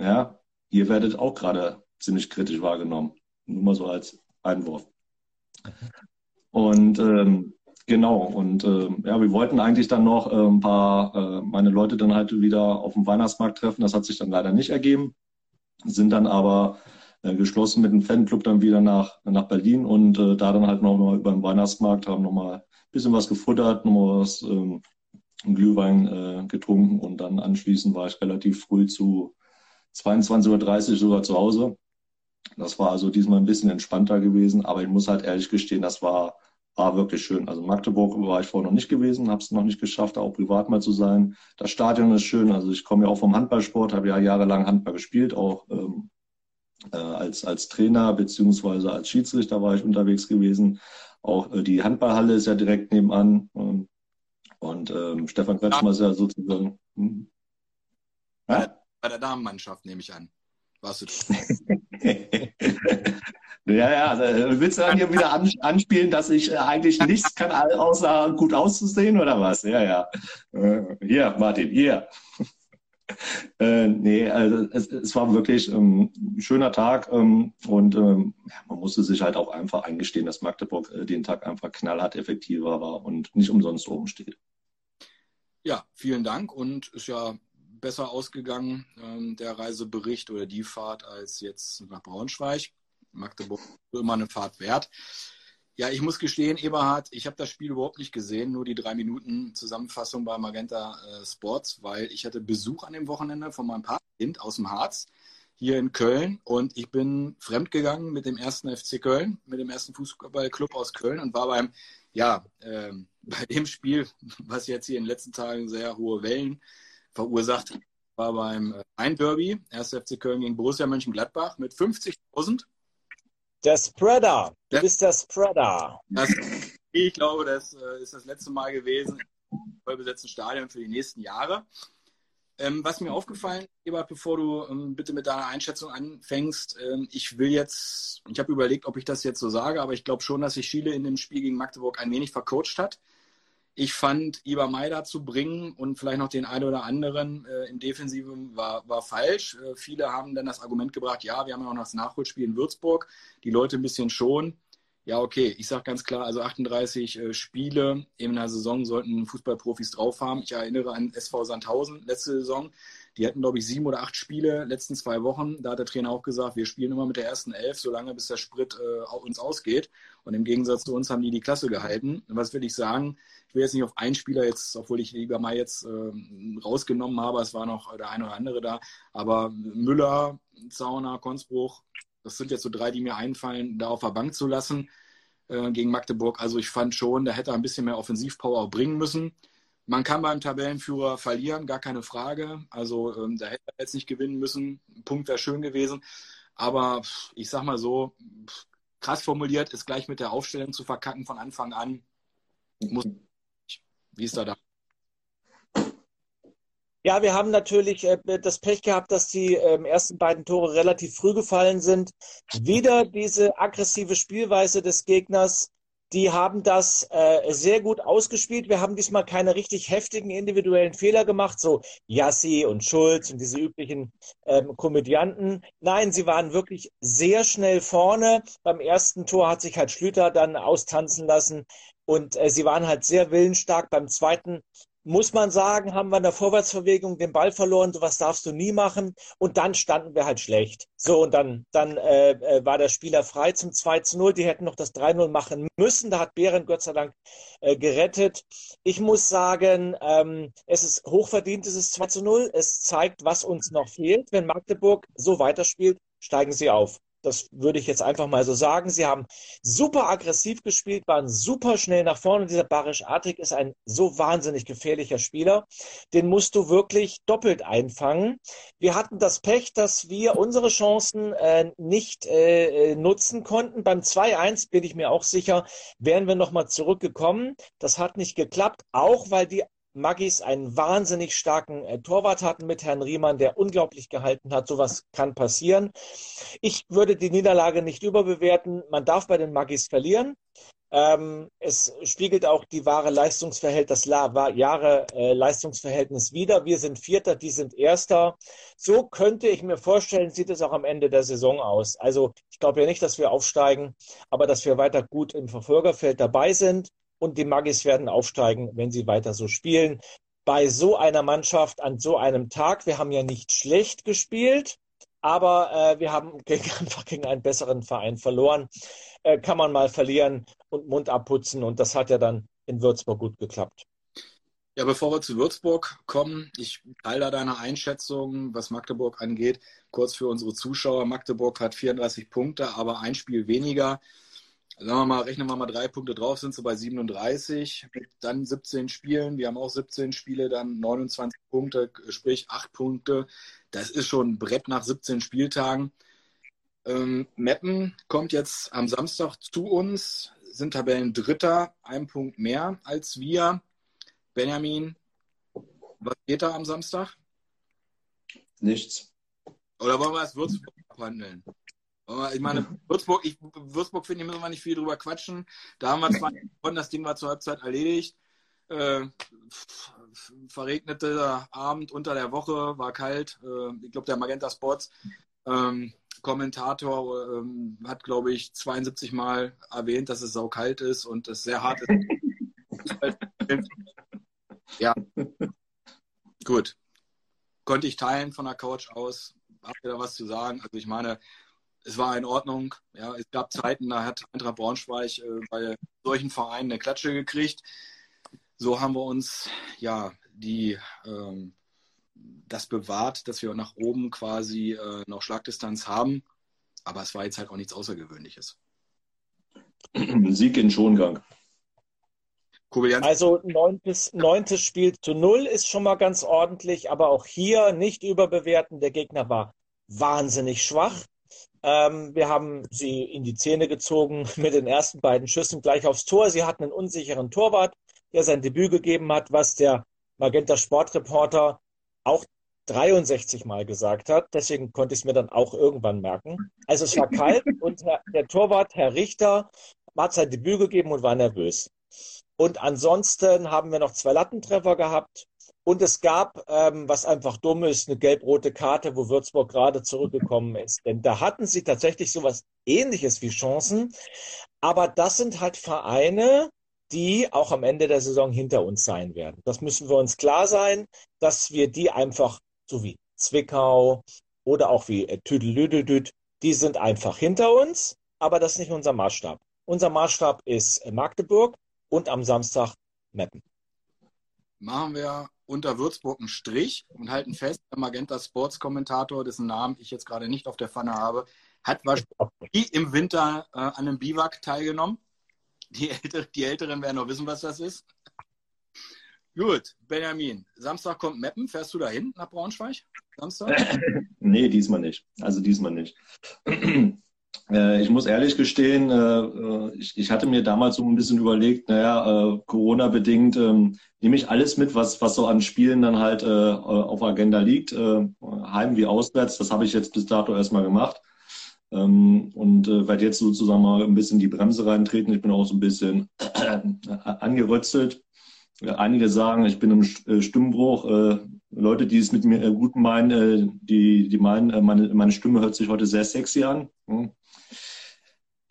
Ja, ihr werdet auch gerade ziemlich kritisch wahrgenommen. Nur mal so als Einwurf. Und ähm, genau, und äh, ja, wir wollten eigentlich dann noch äh, ein paar, äh, meine Leute dann halt wieder auf dem Weihnachtsmarkt treffen. Das hat sich dann leider nicht ergeben. Sind dann aber äh, geschlossen mit dem Fanclub dann wieder nach, nach Berlin und äh, da dann halt noch mal über den Weihnachtsmarkt haben noch mal ein bisschen was gefuttert, noch mal was ähm, Glühwein äh, getrunken und dann anschließend war ich relativ früh zu 22.30 Uhr sogar zu Hause das war also diesmal ein bisschen entspannter gewesen, aber ich muss halt ehrlich gestehen, das war, war wirklich schön. Also Magdeburg war ich vorher noch nicht gewesen, habe es noch nicht geschafft, auch privat mal zu sein. Das Stadion ist schön, also ich komme ja auch vom Handballsport, habe ja jahrelang Handball gespielt, auch ähm, äh, als, als Trainer beziehungsweise als Schiedsrichter war ich unterwegs gewesen. Auch äh, die Handballhalle ist ja direkt nebenan. Ähm, und ähm, Stefan Kretschmer ist ja sozusagen. Hm? Ja? Bei der Damenmannschaft nehme ich an. Warst du. ja, ja, willst du dann hier wieder anspielen, dass ich äh, eigentlich nichts kann, außer gut auszusehen oder was? Ja, ja. Äh, hier, Martin, hier. Äh, nee, also es, es war wirklich ähm, ein schöner Tag ähm, und ähm, ja, man musste sich halt auch einfach eingestehen, dass Magdeburg äh, den Tag einfach knallhart effektiver war und nicht umsonst oben steht. Ja, vielen Dank und ist ja besser ausgegangen, ähm, der Reisebericht oder die Fahrt, als jetzt nach Braunschweig. Magdeburg ist immer eine Fahrt wert. Ja, ich muss gestehen, Eberhard, ich habe das Spiel überhaupt nicht gesehen, nur die drei Minuten Zusammenfassung bei Magenta äh, Sports, weil ich hatte Besuch an dem Wochenende von meinem Patenkind aus dem Harz hier in Köln und ich bin fremdgegangen mit dem ersten FC Köln, mit dem ersten Fußballclub aus Köln und war beim, ja, äh, bei dem Spiel, was jetzt hier in den letzten Tagen sehr hohe Wellen verursacht, war beim äh, 1. FC Köln gegen Borussia Mönchengladbach mit 50.000 der Spreader. Du bist der Spreader. Das, ich glaube, das äh, ist das letzte Mal gewesen im vollbesetzten Stadion für die nächsten Jahre. Ähm, was mir aufgefallen, Ebert, bevor du ähm, bitte mit deiner Einschätzung anfängst, ähm, ich will jetzt, ich habe überlegt, ob ich das jetzt so sage, aber ich glaube schon, dass sich Schiele in dem Spiel gegen Magdeburg ein wenig vercoacht hat. Ich fand, Iber Maida zu bringen und vielleicht noch den einen oder anderen äh, im Defensiven war, war falsch. Äh, viele haben dann das Argument gebracht, ja, wir haben ja auch noch das Nachholspiel in Würzburg, die Leute ein bisschen schon. Ja, okay, ich sage ganz klar, also 38 äh, Spiele in einer Saison sollten Fußballprofis drauf haben. Ich erinnere an SV Sandhausen letzte Saison. Die hatten, glaube ich, sieben oder acht Spiele letzten zwei Wochen. Da hat der Trainer auch gesagt, wir spielen immer mit der ersten Elf, solange bis der Sprit äh, uns ausgeht. Und im Gegensatz zu uns haben die die Klasse gehalten. Was will ich sagen? Ich will jetzt nicht auf einen Spieler jetzt, obwohl ich lieber mal jetzt äh, rausgenommen habe, es war noch der eine oder andere da. Aber Müller, Zauner, Konsbruch, das sind jetzt so drei, die mir einfallen, da auf der Bank zu lassen äh, gegen Magdeburg. Also ich fand schon, da hätte er ein bisschen mehr Offensivpower bringen müssen. Man kann beim Tabellenführer verlieren, gar keine Frage. Also ähm, da hätte er jetzt nicht gewinnen müssen. Ein Punkt wäre schön gewesen. Aber ich sag mal so, krass formuliert, ist gleich mit der Aufstellung zu verkacken von Anfang an. Muss, wie ist da da? Ja, wir haben natürlich äh, das Pech gehabt, dass die äh, ersten beiden Tore relativ früh gefallen sind. Wieder diese aggressive Spielweise des Gegners die haben das äh, sehr gut ausgespielt. Wir haben diesmal keine richtig heftigen individuellen Fehler gemacht, so Yassi und Schulz und diese üblichen ähm, Komödianten. Nein, sie waren wirklich sehr schnell vorne. Beim ersten Tor hat sich halt Schlüter dann austanzen lassen und äh, sie waren halt sehr willensstark. Beim zweiten muss man sagen, haben wir in der Vorwärtsverwegung den Ball verloren, sowas darfst du nie machen. Und dann standen wir halt schlecht. So, und dann, dann äh, äh war der Spieler frei zum 2 zu 0. Die hätten noch das 3-0 machen müssen. Da hat Behrendt Gott sei Dank äh, gerettet. Ich muss sagen, ähm, es ist hochverdient, es ist 2 zu 0. Es zeigt, was uns noch fehlt. Wenn Magdeburg so weiterspielt, steigen sie auf. Das würde ich jetzt einfach mal so sagen. Sie haben super aggressiv gespielt, waren super schnell nach vorne. Dieser Barisch Artig ist ein so wahnsinnig gefährlicher Spieler. Den musst du wirklich doppelt einfangen. Wir hatten das Pech, dass wir unsere Chancen äh, nicht äh, äh nutzen konnten. Beim 2-1 bin ich mir auch sicher, wären wir nochmal zurückgekommen. Das hat nicht geklappt, auch weil die Maggis einen wahnsinnig starken äh, Torwart hatten mit Herrn Riemann, der unglaublich gehalten hat. Sowas kann passieren. Ich würde die Niederlage nicht überbewerten. Man darf bei den Maggis verlieren. Ähm, es spiegelt auch die wahre Leistungsverhältnis, das Jahre äh, Leistungsverhältnis wider. Wir sind Vierter, die sind Erster. So könnte ich mir vorstellen, sieht es auch am Ende der Saison aus. Also ich glaube ja nicht, dass wir aufsteigen, aber dass wir weiter gut im Verfolgerfeld dabei sind und die Magis werden aufsteigen, wenn sie weiter so spielen. Bei so einer Mannschaft an so einem Tag, wir haben ja nicht schlecht gespielt, aber äh, wir haben gegen, einfach gegen einen besseren Verein verloren. Äh, kann man mal verlieren und Mund abputzen und das hat ja dann in Würzburg gut geklappt. Ja, bevor wir zu Würzburg kommen, ich teile deine Einschätzung, was Magdeburg angeht. Kurz für unsere Zuschauer. Magdeburg hat 34 Punkte, aber ein Spiel weniger sagen wir mal, rechnen wir mal drei Punkte drauf, sind sie bei 37. Dann 17 Spielen. Wir haben auch 17 Spiele, dann 29 Punkte, sprich 8 Punkte. Das ist schon ein Brett nach 17 Spieltagen. Ähm, Meppen kommt jetzt am Samstag zu uns, sind Tabellen Dritter, ein Punkt mehr als wir. Benjamin, was geht da am Samstag? Nichts. Oder wollen wir das Würzburg abhandeln? Ich meine, Würzburg, ich, Würzburg finde ich, müssen wir nicht viel drüber quatschen. Da haben wir zwar gewonnen, das Ding war zur Halbzeit erledigt. Äh, verregneter Abend unter der Woche, war kalt. Äh, ich glaube, der Magenta Sports ähm, Kommentator ähm, hat, glaube ich, 72 Mal erwähnt, dass es saukalt ist und es sehr hart ist. ja. Gut. Konnte ich teilen von der Couch aus. Habt ihr da was zu sagen? Also ich meine, es war in Ordnung. Ja, es gab Zeiten, da hat Eintracht Braunschweig äh, bei solchen Vereinen eine Klatsche gekriegt. So haben wir uns ja die ähm, das bewahrt, dass wir nach oben quasi äh, noch Schlagdistanz haben. Aber es war jetzt halt auch nichts Außergewöhnliches. Sieg in Schongang. Also neuntes, neuntes Spiel zu null ist schon mal ganz ordentlich, aber auch hier nicht überbewerten. Der Gegner war wahnsinnig schwach. Ähm, wir haben sie in die Zähne gezogen mit den ersten beiden Schüssen gleich aufs Tor. Sie hatten einen unsicheren Torwart, der sein Debüt gegeben hat, was der Magenta Sportreporter auch 63 Mal gesagt hat. Deswegen konnte ich es mir dann auch irgendwann merken. Also es war kalt und der Torwart, Herr Richter, hat sein Debüt gegeben und war nervös. Und ansonsten haben wir noch zwei Lattentreffer gehabt. Und es gab, ähm, was einfach dumm ist, eine gelb-rote Karte, wo Würzburg gerade zurückgekommen ist. Denn da hatten sie tatsächlich sowas ähnliches wie Chancen. Aber das sind halt Vereine, die auch am Ende der Saison hinter uns sein werden. Das müssen wir uns klar sein, dass wir die einfach, so wie Zwickau oder auch wie äh, Tüdelüdeldüd, die sind einfach hinter uns, aber das ist nicht unser Maßstab. Unser Maßstab ist äh, Magdeburg und am Samstag Meppen. Machen wir unter Würzburg einen Strich und halten fest, der Magenta Sports Kommentator, dessen Namen ich jetzt gerade nicht auf der Pfanne habe, hat wahrscheinlich im Winter äh, an einem Biwak teilgenommen. Die, Ältere, die Älteren werden noch wissen, was das ist. Gut, Benjamin, Samstag kommt Meppen. Fährst du da hin nach Braunschweig? Samstag? nee, diesmal nicht. Also diesmal nicht. Äh, ich muss ehrlich gestehen, äh, ich, ich, hatte mir damals so ein bisschen überlegt, naja, äh, Corona-bedingt ähm, nehme ich alles mit, was, was so an Spielen dann halt äh, auf Agenda liegt, äh, heim wie auswärts. Das habe ich jetzt bis dato erstmal gemacht. Ähm, und äh, werde jetzt sozusagen mal ein bisschen die Bremse reintreten. Ich bin auch so ein bisschen angerötzelt. Einige sagen, ich bin im Stimmbruch. Leute, die es mit mir gut meinen, die, die meinen, meine, meine Stimme hört sich heute sehr sexy an.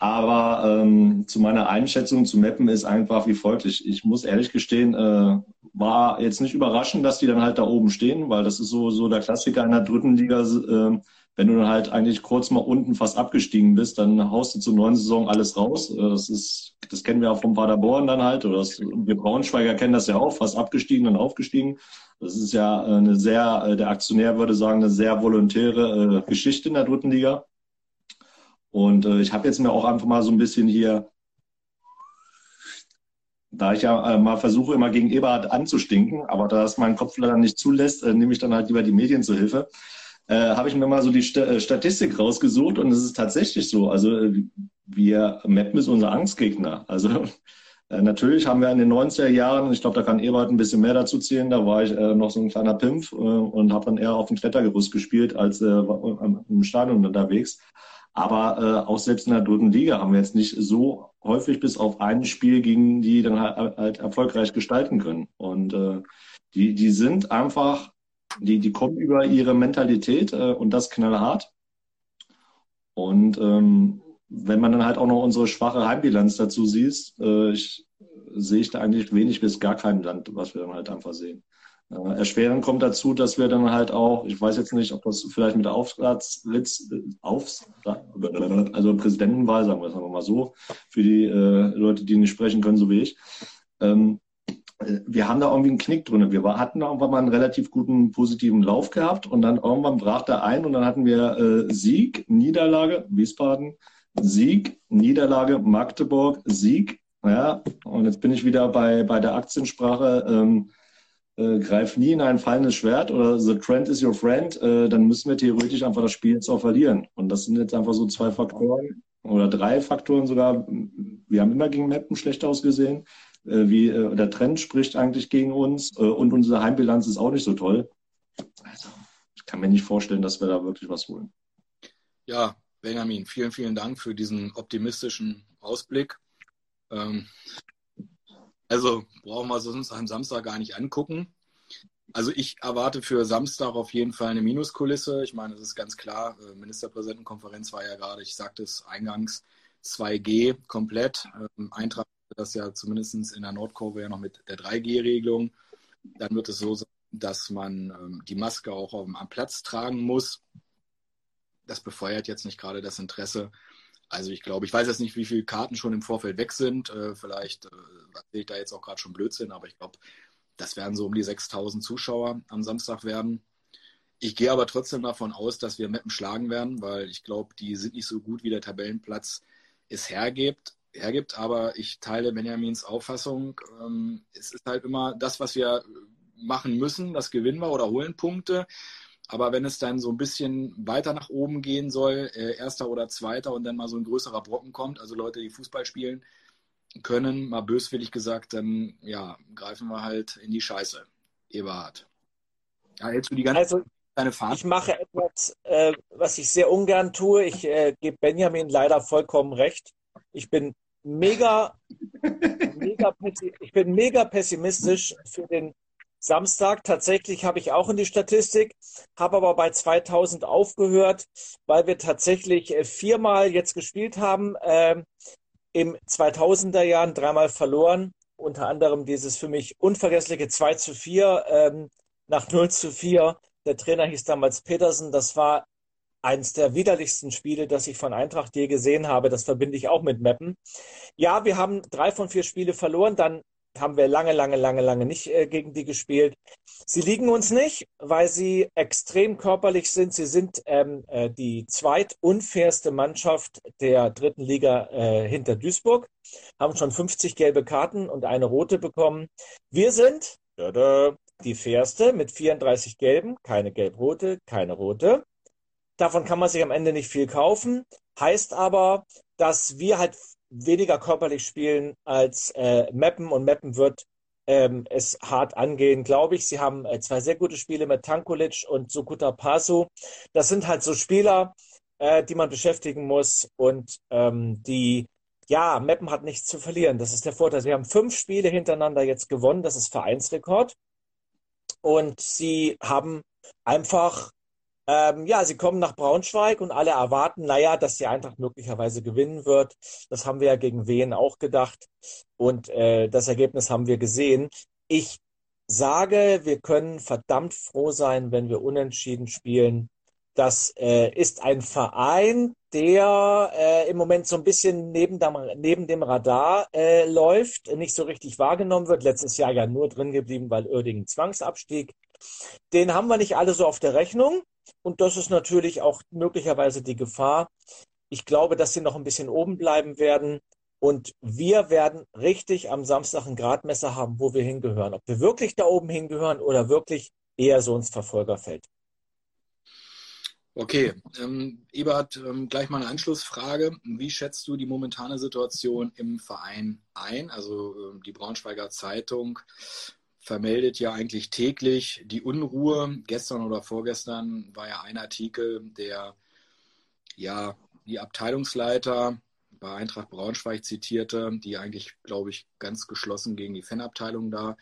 Aber ähm, zu meiner Einschätzung zu Meppen ist einfach wie folgt. Ich, ich muss ehrlich gestehen, äh, war jetzt nicht überraschend, dass die dann halt da oben stehen, weil das ist so, so der Klassiker in der dritten Liga. Äh, wenn du dann halt eigentlich kurz mal unten fast abgestiegen bist, dann haust du zur neuen Saison alles raus. Äh, das ist, das kennen wir auch vom Paderborn dann halt, oder das, wir Braunschweiger kennen das ja auch, fast abgestiegen, dann aufgestiegen. Das ist ja eine sehr, äh, der Aktionär würde sagen, eine sehr volontäre äh, Geschichte in der dritten Liga. Und äh, ich habe jetzt mir auch einfach mal so ein bisschen hier, da ich ja äh, mal versuche, immer gegen Eberhard anzustinken, aber da es mein Kopf leider nicht zulässt, äh, nehme ich dann halt lieber die Medien zur Hilfe, äh, habe ich mir mal so die St äh, Statistik rausgesucht und es ist tatsächlich so. Also äh, wir Mappen ist unser Angstgegner. Also Natürlich haben wir in den 90er Jahren, ich glaube, da kann Ebert ein bisschen mehr dazu zählen, da war ich äh, noch so ein kleiner Pimpf äh, und habe dann eher auf dem Klettergerüst gespielt als äh, im Stadion unterwegs. Aber äh, auch selbst in der dritten Liga haben wir jetzt nicht so häufig bis auf ein Spiel gegen die dann halt, halt erfolgreich gestalten können. Und äh, die, die sind einfach, die, die kommen über ihre Mentalität äh, und das knallhart. Und ähm, wenn man dann halt auch noch unsere schwache Heimbilanz dazu sieht, äh, ich, sehe ich da eigentlich wenig bis gar kein Land, was wir dann halt einfach sehen. Äh, erschwerend kommt dazu, dass wir dann halt auch, ich weiß jetzt nicht, ob das vielleicht mit der Aufsatz, Aufs, also Präsidentenwahl, sagen wir es mal so, für die äh, Leute, die nicht sprechen können, so wie ich. Ähm, wir haben da irgendwie einen Knick drin. Wir hatten da irgendwann mal einen relativ guten positiven Lauf gehabt und dann irgendwann brach der ein und dann hatten wir äh, Sieg, Niederlage, Wiesbaden, Sieg, Niederlage, Magdeburg, Sieg. Ja, und jetzt bin ich wieder bei, bei der Aktiensprache. Ähm, äh, greif nie in ein fallendes Schwert oder the trend is your friend, äh, dann müssen wir theoretisch einfach das Spiel jetzt auch verlieren. Und das sind jetzt einfach so zwei Faktoren oder drei Faktoren sogar. Wir haben immer gegen Mappen schlecht ausgesehen. Äh, wie, äh, der Trend spricht eigentlich gegen uns äh, und unsere Heimbilanz ist auch nicht so toll. Also, kann mir nicht vorstellen, dass wir da wirklich was holen. Ja, Benjamin, vielen, vielen Dank für diesen optimistischen Ausblick. Ähm, also brauchen wir uns am Samstag gar nicht angucken. Also ich erwarte für Samstag auf jeden Fall eine Minuskulisse. Ich meine, es ist ganz klar, äh, Ministerpräsidentenkonferenz war ja gerade, ich sagte es eingangs, 2G komplett. Ähm, Eintracht das ja zumindest in der Nordkurve ja noch mit der 3G-Regelung. Dann wird es so sein, dass man ähm, die Maske auch am Platz tragen muss. Das befeuert jetzt nicht gerade das Interesse. Also ich glaube, ich weiß jetzt nicht, wie viele Karten schon im Vorfeld weg sind. Äh, vielleicht äh, sehe ich da jetzt auch gerade schon Blödsinn, aber ich glaube, das werden so um die 6000 Zuschauer am Samstag werden. Ich gehe aber trotzdem davon aus, dass wir Meppen schlagen werden, weil ich glaube, die sind nicht so gut, wie der Tabellenplatz es hergibt. hergibt. Aber ich teile Benjamins Auffassung. Ähm, es ist halt immer das, was wir machen müssen, das gewinnen wir oder holen Punkte. Aber wenn es dann so ein bisschen weiter nach oben gehen soll, äh, erster oder zweiter und dann mal so ein größerer Brocken kommt, also Leute, die Fußball spielen können, mal böswillig gesagt, dann ja, greifen wir halt in die Scheiße. Eberhard. Ja, hältst du die ganze also, deine Fahrt? Ich mache etwas, äh, was ich sehr ungern tue. Ich äh, gebe Benjamin leider vollkommen recht. Ich bin mega, mega, ich bin mega pessimistisch für den Samstag. Tatsächlich habe ich auch in die Statistik, habe aber bei 2000 aufgehört, weil wir tatsächlich äh, viermal jetzt gespielt haben. Äh, Im 2000er Jahren dreimal verloren. Unter anderem dieses für mich unvergessliche 2 zu 4 ähm, nach 0 zu 4. Der Trainer hieß damals Petersen. Das war eines der widerlichsten Spiele, das ich von Eintracht je gesehen habe. Das verbinde ich auch mit Meppen. Ja, wir haben drei von vier Spiele verloren. Dann haben wir lange, lange, lange, lange nicht äh, gegen die gespielt. Sie liegen uns nicht, weil sie extrem körperlich sind. Sie sind ähm, äh, die zweitunfairste Mannschaft der dritten Liga äh, hinter Duisburg, haben schon 50 gelbe Karten und eine rote bekommen. Wir sind die fairste mit 34 gelben, keine gelb-rote, keine rote. Davon kann man sich am Ende nicht viel kaufen. Heißt aber, dass wir halt weniger körperlich spielen als äh, Meppen und Meppen wird ähm, es hart angehen, glaube ich. Sie haben äh, zwei sehr gute Spiele mit Tankulic und Sukuta Pasu. Das sind halt so Spieler, äh, die man beschäftigen muss und ähm, die ja, Meppen hat nichts zu verlieren. Das ist der Vorteil. Sie haben fünf Spiele hintereinander jetzt gewonnen. Das ist Vereinsrekord. Und sie haben einfach ähm, ja, sie kommen nach Braunschweig und alle erwarten, naja, dass die Eintracht möglicherweise gewinnen wird. Das haben wir ja gegen Wien auch gedacht. Und äh, das Ergebnis haben wir gesehen. Ich sage, wir können verdammt froh sein, wenn wir unentschieden spielen. Das äh, ist ein Verein, der äh, im Moment so ein bisschen neben dem, neben dem Radar äh, läuft, nicht so richtig wahrgenommen wird. Letztes Jahr ja nur drin geblieben, weil Oerdingen Zwangsabstieg. Den haben wir nicht alle so auf der Rechnung. Und das ist natürlich auch möglicherweise die Gefahr. Ich glaube, dass sie noch ein bisschen oben bleiben werden. Und wir werden richtig am Samstag ein Gradmesser haben, wo wir hingehören. Ob wir wirklich da oben hingehören oder wirklich eher so ins Verfolgerfeld. Okay, ähm, Ebert, ähm, gleich mal eine Anschlussfrage. Wie schätzt du die momentane Situation im Verein ein? Also äh, die Braunschweiger Zeitung vermeldet ja eigentlich täglich die Unruhe. Gestern oder vorgestern war ja ein Artikel, der ja die Abteilungsleiter bei Eintracht Braunschweig zitierte, die eigentlich, glaube ich, ganz geschlossen gegen die Fanabteilung da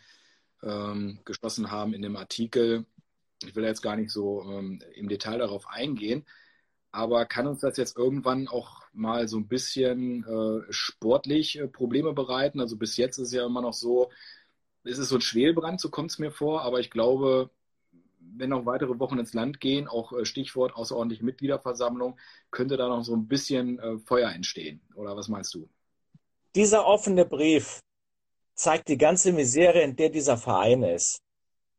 ähm, geschlossen haben in dem Artikel. Ich will jetzt gar nicht so ähm, im Detail darauf eingehen, aber kann uns das jetzt irgendwann auch mal so ein bisschen äh, sportlich äh, Probleme bereiten? Also bis jetzt ist es ja immer noch so, es ist so ein Schwelbrand, so kommt es mir vor, aber ich glaube, wenn noch weitere Wochen ins Land gehen, auch äh, Stichwort außerordentliche Mitgliederversammlung, könnte da noch so ein bisschen äh, Feuer entstehen. Oder was meinst du? Dieser offene Brief zeigt die ganze Misere, in der dieser Verein ist.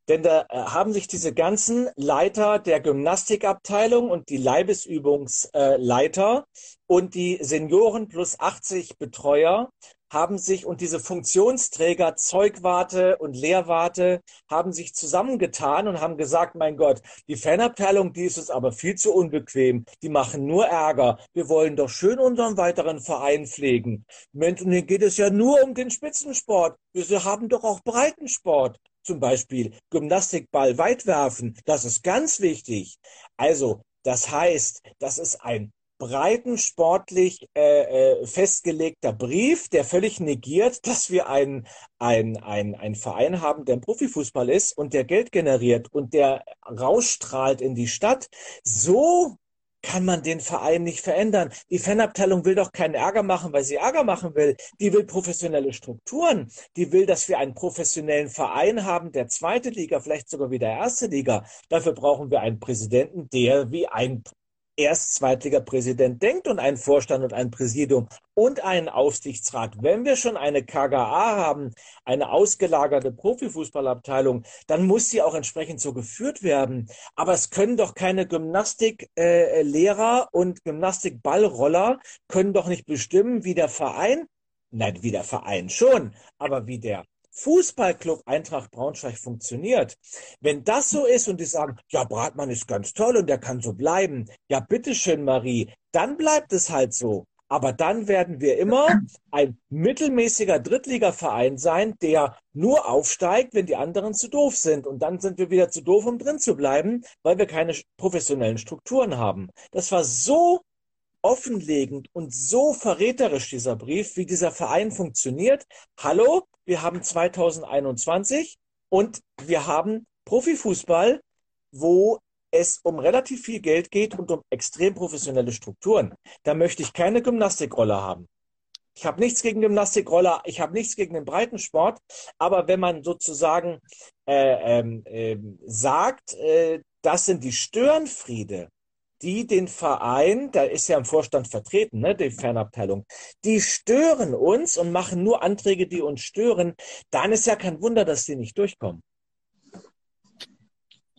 Denn da äh, haben sich diese ganzen Leiter der Gymnastikabteilung und die Leibesübungsleiter und die Senioren plus 80 Betreuer haben sich und diese Funktionsträger Zeugwarte und Lehrwarte haben sich zusammengetan und haben gesagt, mein Gott, die Fanabteilung, die ist uns aber viel zu unbequem. Die machen nur Ärger. Wir wollen doch schön unseren weiteren Verein pflegen. Mensch, und hier geht es ja nur um den Spitzensport. Wir haben doch auch Breitensport. zum Beispiel Gymnastikball weit werfen. Das ist ganz wichtig. Also, das heißt, das ist ein breitensportlich äh, äh, festgelegter Brief, der völlig negiert, dass wir einen ein, ein Verein haben, der im Profifußball ist und der Geld generiert und der rausstrahlt in die Stadt. So kann man den Verein nicht verändern. Die Fanabteilung will doch keinen Ärger machen, weil sie Ärger machen will. Die will professionelle Strukturen. Die will, dass wir einen professionellen Verein haben, der zweite Liga, vielleicht sogar wieder erste Liga. Dafür brauchen wir einen Präsidenten, der wie ein erst Zweitliga-Präsident denkt und einen Vorstand und ein Präsidium und einen Aufsichtsrat. Wenn wir schon eine KGA haben, eine ausgelagerte Profifußballabteilung, dann muss sie auch entsprechend so geführt werden. Aber es können doch keine Gymnastiklehrer äh, und Gymnastikballroller können doch nicht bestimmen, wie der Verein Nein, wie der Verein schon, aber wie der Fußballclub Eintracht Braunschweig funktioniert. Wenn das so ist und die sagen, ja, Bratmann ist ganz toll und der kann so bleiben, ja, bitteschön, Marie, dann bleibt es halt so. Aber dann werden wir immer ein mittelmäßiger Drittligaverein sein, der nur aufsteigt, wenn die anderen zu doof sind. Und dann sind wir wieder zu doof, um drin zu bleiben, weil wir keine professionellen Strukturen haben. Das war so offenlegend und so verräterisch, dieser Brief, wie dieser Verein funktioniert. Hallo, wir haben 2021 und wir haben Profifußball, wo es um relativ viel Geld geht und um extrem professionelle Strukturen. Da möchte ich keine Gymnastikrolle haben. Ich habe nichts gegen Gymnastikroller, ich habe nichts gegen den Breitensport, aber wenn man sozusagen äh, ähm, äh, sagt, äh, das sind die Störenfriede, die den Verein, da ist ja im Vorstand vertreten, ne, die Fernabteilung, die stören uns und machen nur Anträge, die uns stören, dann ist ja kein Wunder, dass die nicht durchkommen.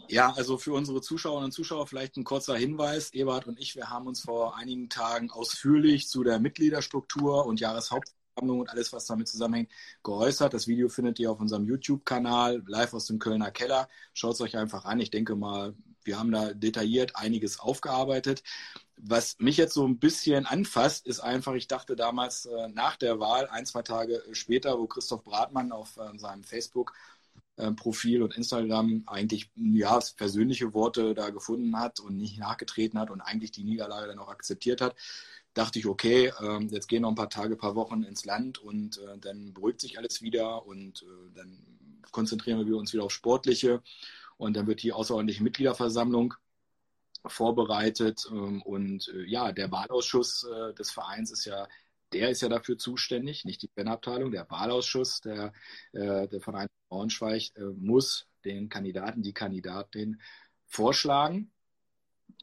Ja, also für unsere Zuschauerinnen und Zuschauer vielleicht ein kurzer Hinweis. Ebert und ich, wir haben uns vor einigen Tagen ausführlich zu der Mitgliederstruktur und Jahreshauptversammlung und alles, was damit zusammenhängt, geäußert. Das Video findet ihr auf unserem YouTube-Kanal, live aus dem Kölner Keller. Schaut es euch einfach an. Ich denke mal, wir haben da detailliert einiges aufgearbeitet. Was mich jetzt so ein bisschen anfasst, ist einfach, ich dachte damals äh, nach der Wahl, ein, zwei Tage später, wo Christoph Bratmann auf äh, seinem Facebook Profil und Instagram eigentlich ja persönliche Worte da gefunden hat und nicht nachgetreten hat und eigentlich die Niederlage dann auch akzeptiert hat, dachte ich, okay, ähm, jetzt gehen noch ein paar Tage, paar Wochen ins Land und äh, dann beruhigt sich alles wieder und dann konzentrieren wir uns wieder auf Sportliche und dann wird die außerordentliche Mitgliederversammlung vorbereitet. Ähm, und äh, ja, der Wahlausschuss äh, des Vereins ist ja, der ist ja dafür zuständig, nicht die Fanabteilung. Der Wahlausschuss der, äh, der Verein Braunschweig muss den Kandidaten, die Kandidatin vorschlagen.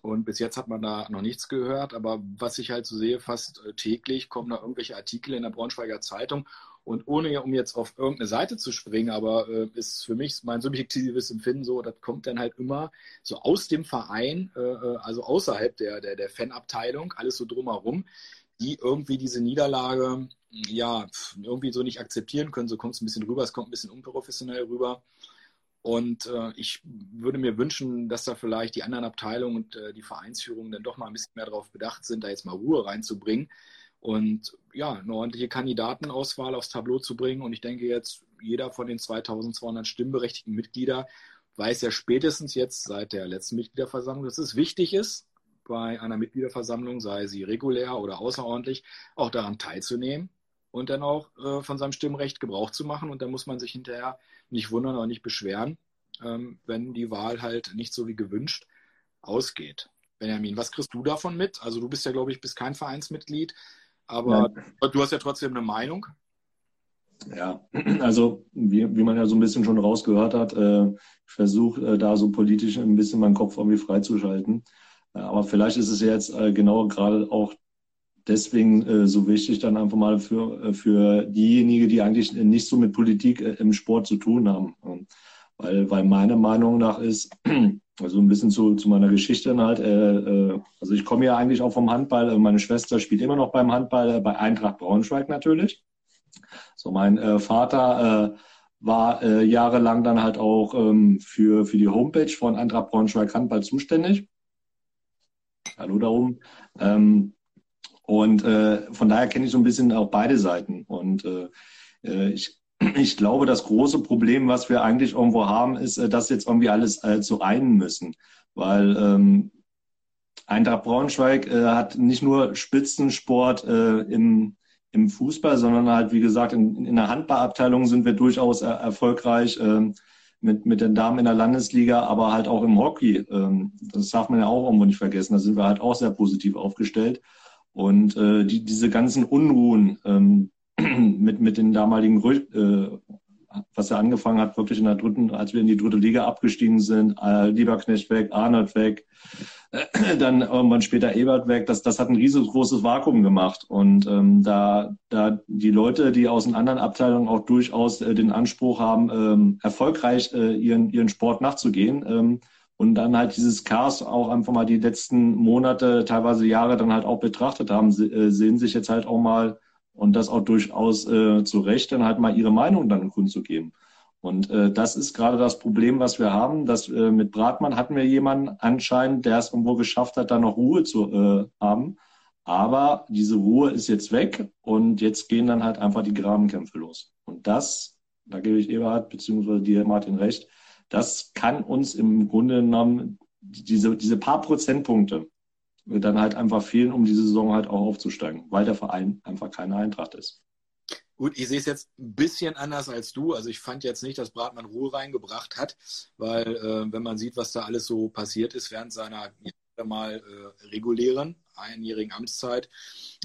Und bis jetzt hat man da noch nichts gehört. Aber was ich halt so sehe, fast täglich kommen da irgendwelche Artikel in der Braunschweiger Zeitung und ohne um jetzt auf irgendeine Seite zu springen, aber äh, ist für mich mein subjektives Empfinden so, das kommt dann halt immer so aus dem Verein, äh, äh, also außerhalb der, der, der Fanabteilung, alles so drumherum, die irgendwie diese Niederlage ja irgendwie so nicht akzeptieren können. So kommt es ein bisschen rüber, es kommt ein bisschen unprofessionell rüber. Und äh, ich würde mir wünschen, dass da vielleicht die anderen Abteilungen und äh, die Vereinsführung dann doch mal ein bisschen mehr darauf bedacht sind, da jetzt mal Ruhe reinzubringen und ja, eine ordentliche Kandidatenauswahl aufs Tableau zu bringen. Und ich denke jetzt, jeder von den 2200 stimmberechtigten Mitgliedern weiß ja spätestens jetzt seit der letzten Mitgliederversammlung, dass es wichtig ist, bei einer Mitgliederversammlung, sei sie regulär oder außerordentlich, auch daran teilzunehmen und dann auch äh, von seinem Stimmrecht Gebrauch zu machen. Und da muss man sich hinterher nicht wundern oder nicht beschweren, ähm, wenn die Wahl halt nicht so wie gewünscht ausgeht. Benjamin, was kriegst du davon mit? Also du bist ja, glaube ich, bist kein Vereinsmitglied. Aber ja. du hast ja trotzdem eine Meinung. Ja, also wie, wie man ja so ein bisschen schon rausgehört hat, äh, ich versuche äh, da so politisch ein bisschen meinen Kopf irgendwie freizuschalten. Äh, aber vielleicht ist es jetzt äh, genau gerade auch deswegen äh, so wichtig, dann einfach mal für, äh, für diejenigen, die eigentlich nicht so mit Politik im Sport zu tun haben. Weil, weil meiner Meinung nach ist, also ein bisschen zu, zu meiner Geschichte halt. Äh, äh, also ich komme ja eigentlich auch vom Handball. Meine Schwester spielt immer noch beim Handball, äh, bei Eintracht Braunschweig natürlich. So mein äh, Vater äh, war äh, jahrelang dann halt auch ähm, für, für die Homepage von Eintracht Braunschweig Handball zuständig. Hallo darum. Ähm, und äh, von daher kenne ich so ein bisschen auch beide Seiten. Und äh, ich ich glaube, das große Problem, was wir eigentlich irgendwo haben, ist, äh, dass jetzt irgendwie alles äh, zu einen müssen. Weil ähm, Eintracht Braunschweig äh, hat nicht nur Spitzensport äh, im, im Fußball, sondern halt, wie gesagt, in, in der Handballabteilung sind wir durchaus er erfolgreich äh, mit, mit den Damen in der Landesliga, aber halt auch im Hockey. Ähm, das darf man ja auch irgendwo nicht vergessen. Da sind wir halt auch sehr positiv aufgestellt. Und äh, die, diese ganzen Unruhen ähm, mit, mit den damaligen, äh, was er angefangen hat, wirklich in der dritten, als wir in die dritte Liga abgestiegen sind, äh, Lieberknecht weg, Arnold weg, äh, dann irgendwann später Ebert weg, das, das hat ein riesengroßes Vakuum gemacht. Und ähm, da, da die Leute, die aus den anderen Abteilungen auch durchaus äh, den Anspruch haben, ähm, erfolgreich äh, ihren, ihren Sport nachzugehen, ähm, und dann halt dieses Chaos auch einfach mal die letzten Monate, teilweise Jahre dann halt auch betrachtet haben, äh, sehen sich jetzt halt auch mal und das auch durchaus äh, zu Recht dann halt mal ihre Meinung dann kundzugeben. Und äh, das ist gerade das Problem, was wir haben. Dass äh, mit Bratmann hatten wir jemanden anscheinend, der es irgendwo geschafft hat, da noch Ruhe zu äh, haben. Aber diese Ruhe ist jetzt weg und jetzt gehen dann halt einfach die Grabenkämpfe los. Und das, da gebe ich Eberhard beziehungsweise dir Martin recht, das kann uns im Grunde genommen diese, diese paar Prozentpunkte dann halt einfach fehlen, um diese Saison halt auch aufzusteigen, weil der Verein einfach keine Eintracht ist. Gut, ich sehe es jetzt ein bisschen anders als du. Also ich fand jetzt nicht, dass Bratmann Ruhe reingebracht hat, weil äh, wenn man sieht, was da alles so passiert ist während seiner mal äh, regulären einjährigen Amtszeit,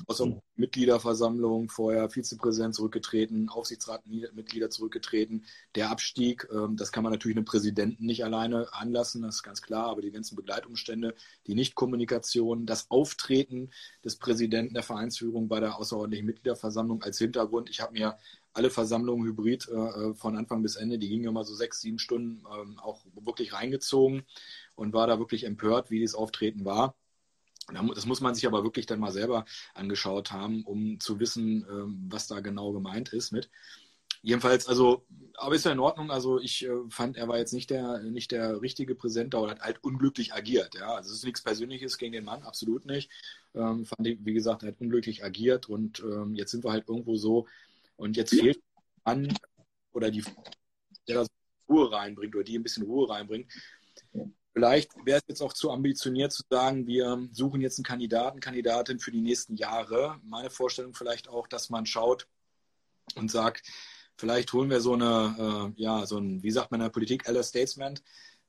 außer mhm. Mitgliederversammlung, vorher Vizepräsident zurückgetreten, Aufsichtsratmitglieder zurückgetreten. Der Abstieg, ähm, das kann man natürlich einem Präsidenten nicht alleine anlassen, das ist ganz klar, aber die ganzen Begleitumstände, die Nichtkommunikation, das Auftreten des Präsidenten der Vereinsführung bei der außerordentlichen Mitgliederversammlung als Hintergrund. Ich habe mir alle Versammlungen hybrid äh, von Anfang bis Ende, die gingen immer so sechs, sieben Stunden ähm, auch wirklich reingezogen und war da wirklich empört, wie dieses Auftreten war. Das muss man sich aber wirklich dann mal selber angeschaut haben, um zu wissen, ähm, was da genau gemeint ist mit. Jedenfalls, also, aber ist ja in Ordnung. Also ich äh, fand, er war jetzt nicht der, nicht der richtige Präsenter oder hat halt unglücklich agiert. Ja, also es ist nichts Persönliches gegen den Mann, absolut nicht. Ähm, fand ich, wie gesagt, er hat unglücklich agiert und ähm, jetzt sind wir halt irgendwo so und jetzt fehlt an oder die, der da Ruhe reinbringt oder die ein bisschen Ruhe reinbringt. Vielleicht wäre es jetzt auch zu ambitioniert zu sagen, wir suchen jetzt einen Kandidaten, Kandidatin für die nächsten Jahre. Meine Vorstellung vielleicht auch, dass man schaut und sagt, vielleicht holen wir so eine, äh, ja, so ein, wie sagt man in der Politik, Elder Statesman,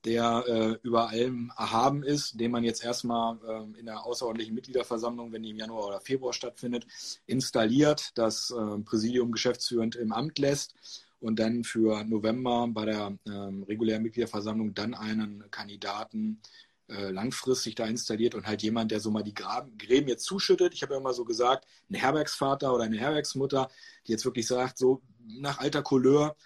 der äh, über allem erhaben ist, den man jetzt erstmal äh, in der außerordentlichen Mitgliederversammlung, wenn die im Januar oder Februar stattfindet, installiert, das äh, Präsidium geschäftsführend im Amt lässt und dann für November bei der ähm, regulären Mitgliederversammlung dann einen Kandidaten äh, langfristig da installiert und halt jemand, der so mal die Graben, Gräben jetzt zuschüttet. Ich habe ja immer so gesagt, ein Herbergsvater oder eine Herbergsmutter, die jetzt wirklich sagt, so nach alter Couleur,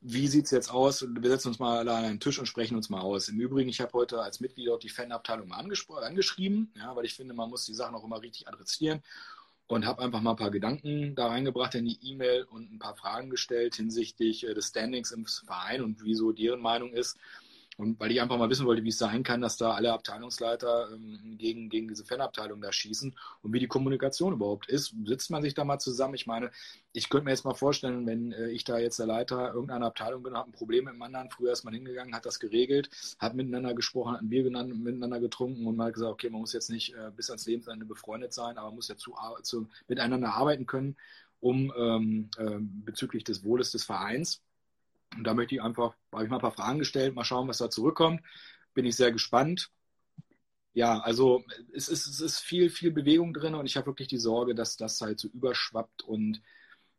wie sieht es jetzt aus? Wir setzen uns mal alle an einen Tisch und sprechen uns mal aus. Im Übrigen, ich habe heute als Mitglied auch die Fanabteilung mal angeschrieben, ja, weil ich finde, man muss die Sachen auch immer richtig adressieren und habe einfach mal ein paar Gedanken da reingebracht in die E-Mail und ein paar Fragen gestellt hinsichtlich äh, des Standings im Verein und wieso deren Meinung ist. Und weil ich einfach mal wissen wollte, wie es sein kann, dass da alle Abteilungsleiter ähm, gegen, gegen diese Fanabteilung da schießen und wie die Kommunikation überhaupt ist. Sitzt man sich da mal zusammen? Ich meine, ich könnte mir jetzt mal vorstellen, wenn äh, ich da jetzt der Leiter irgendeiner Abteilung bin, habe ein Problem mit dem anderen, früher ist man hingegangen, hat das geregelt, hat miteinander gesprochen, hat ein Bier genannt, miteinander getrunken und mal gesagt, okay, man muss jetzt nicht äh, bis ans Lebensende befreundet sein, aber man muss ja zu, zu, miteinander arbeiten können, um ähm, äh, bezüglich des Wohles des Vereins und da möchte ich einfach, habe ich mal ein paar Fragen gestellt, mal schauen, was da zurückkommt. Bin ich sehr gespannt. Ja, also es ist, es ist viel, viel Bewegung drin und ich habe wirklich die Sorge, dass das halt so überschwappt und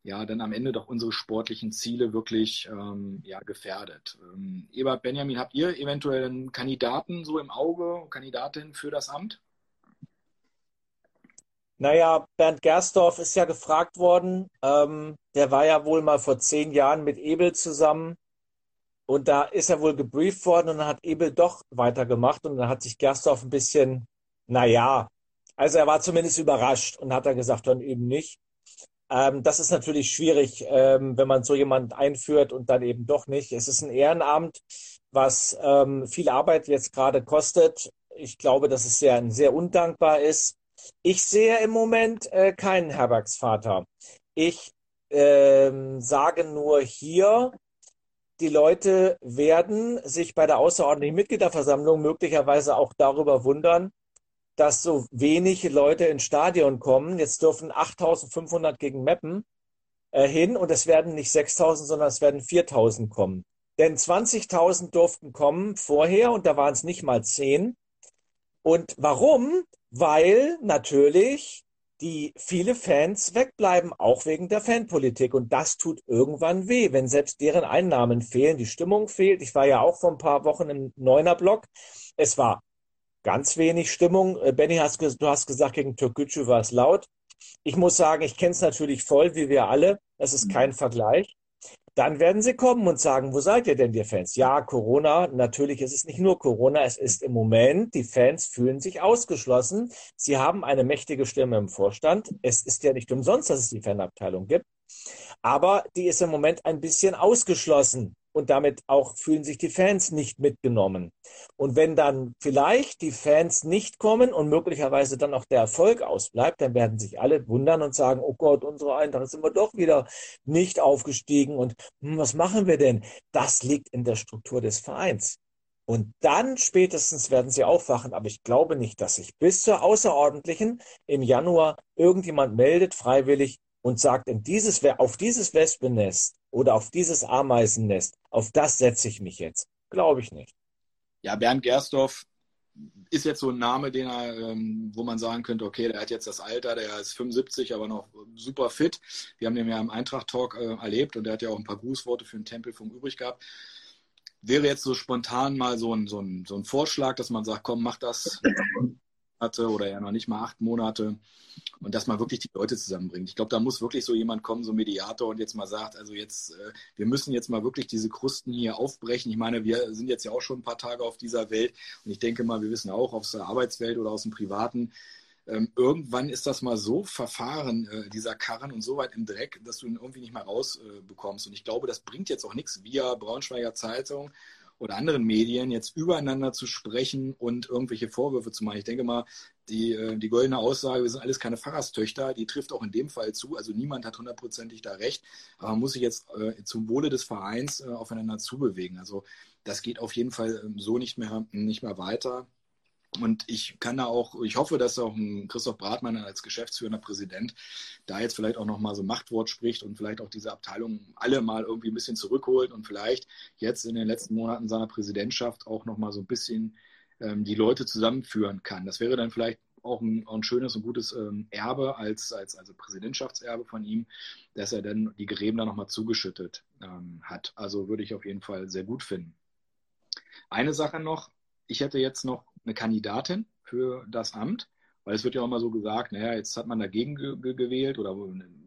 ja, dann am Ende doch unsere sportlichen Ziele wirklich ähm, ja, gefährdet. Ähm, Ebert Benjamin, habt ihr eventuell einen Kandidaten so im Auge, Kandidatin für das Amt? Naja, Bernd Gersdorf ist ja gefragt worden. Ähm, der war ja wohl mal vor zehn Jahren mit Ebel zusammen. Und da ist er wohl gebrieft worden und dann hat Ebel doch weitergemacht und dann hat sich Gersdorf ein bisschen, naja, also er war zumindest überrascht und hat er gesagt, dann eben nicht. Ähm, das ist natürlich schwierig, ähm, wenn man so jemanden einführt und dann eben doch nicht. Es ist ein Ehrenamt, was ähm, viel Arbeit jetzt gerade kostet. Ich glaube, dass es sehr, sehr undankbar ist. Ich sehe im Moment äh, keinen Herbergsvater. Ich ähm, sage nur hier, die Leute werden sich bei der außerordentlichen Mitgliederversammlung möglicherweise auch darüber wundern, dass so wenig Leute ins Stadion kommen. Jetzt dürfen 8500 gegen Meppen äh, hin und es werden nicht 6000, sondern es werden 4000 kommen. Denn 20.000 durften kommen vorher und da waren es nicht mal 10. Und warum? Weil natürlich die viele Fans wegbleiben, auch wegen der Fanpolitik. Und das tut irgendwann weh, wenn selbst deren Einnahmen fehlen, die Stimmung fehlt. Ich war ja auch vor ein paar Wochen im Neuner-Block. Es war ganz wenig Stimmung. Äh, Benny, hast, du hast gesagt, gegen Türkgücü war es laut. Ich muss sagen, ich kenne es natürlich voll, wie wir alle. Das ist kein Vergleich. Dann werden sie kommen und sagen, wo seid ihr denn, ihr Fans? Ja, Corona, natürlich ist es nicht nur Corona, es ist im Moment, die Fans fühlen sich ausgeschlossen. Sie haben eine mächtige Stimme im Vorstand. Es ist ja nicht umsonst, dass es die Fanabteilung gibt. Aber die ist im Moment ein bisschen ausgeschlossen und damit auch fühlen sich die Fans nicht mitgenommen. Und wenn dann vielleicht die Fans nicht kommen und möglicherweise dann auch der Erfolg ausbleibt, dann werden sich alle wundern und sagen, oh Gott, unsere Eintracht sind wir doch wieder nicht aufgestiegen und hm, was machen wir denn? Das liegt in der Struktur des Vereins. Und dann spätestens werden sie aufwachen. Aber ich glaube nicht, dass sich bis zur Außerordentlichen im Januar irgendjemand meldet, freiwillig, und sagt, in dieses, auf dieses Wespennest oder auf dieses Ameisennest, auf das setze ich mich jetzt. Glaube ich nicht. Ja, Bernd Gersdorf ist jetzt so ein Name, den er, ähm, wo man sagen könnte, okay, der hat jetzt das Alter, der ist 75, aber noch super fit. Wir haben den ja im Eintracht-Talk äh, erlebt und der hat ja auch ein paar Grußworte für den Tempelfunk übrig gehabt. Wäre jetzt so spontan mal so ein, so ein, so ein Vorschlag, dass man sagt, komm, mach das Monate oder ja noch nicht mal acht Monate und dass man wirklich die Leute zusammenbringt. Ich glaube, da muss wirklich so jemand kommen, so ein Mediator und jetzt mal sagt, also jetzt, äh, wir müssen jetzt mal wirklich diese Krusten hier aufbrechen. Ich meine, wir sind jetzt ja auch schon ein paar Tage auf dieser Welt und ich denke mal, wir wissen auch aus der Arbeitswelt oder aus dem Privaten, ähm, irgendwann ist das mal so verfahren, äh, dieser Karren und so weit im Dreck, dass du ihn irgendwie nicht mehr rausbekommst. Äh, und ich glaube, das bringt jetzt auch nichts via Braunschweiger Zeitung oder anderen Medien jetzt übereinander zu sprechen und irgendwelche Vorwürfe zu machen. Ich denke mal, die, äh, die goldene Aussage, wir sind alles keine Pfarrerstöchter, die trifft auch in dem Fall zu. Also niemand hat hundertprozentig da recht, aber man muss sich jetzt äh, zum Wohle des Vereins äh, aufeinander zubewegen. Also das geht auf jeden Fall ähm, so nicht mehr, nicht mehr weiter. Und ich kann da auch, ich hoffe, dass auch ein Christoph Bratmann als geschäftsführender Präsident da jetzt vielleicht auch nochmal so Machtwort spricht und vielleicht auch diese Abteilung alle mal irgendwie ein bisschen zurückholt und vielleicht jetzt in den letzten Monaten seiner Präsidentschaft auch nochmal so ein bisschen ähm, die Leute zusammenführen kann. Das wäre dann vielleicht auch ein, ein schönes und gutes ähm, Erbe als, als also Präsidentschaftserbe von ihm, dass er dann die Gräben da nochmal zugeschüttet ähm, hat. Also würde ich auf jeden Fall sehr gut finden. Eine Sache noch, ich hätte jetzt noch eine Kandidatin für das Amt, weil es wird ja auch immer so gesagt, naja, jetzt hat man dagegen ge ge gewählt oder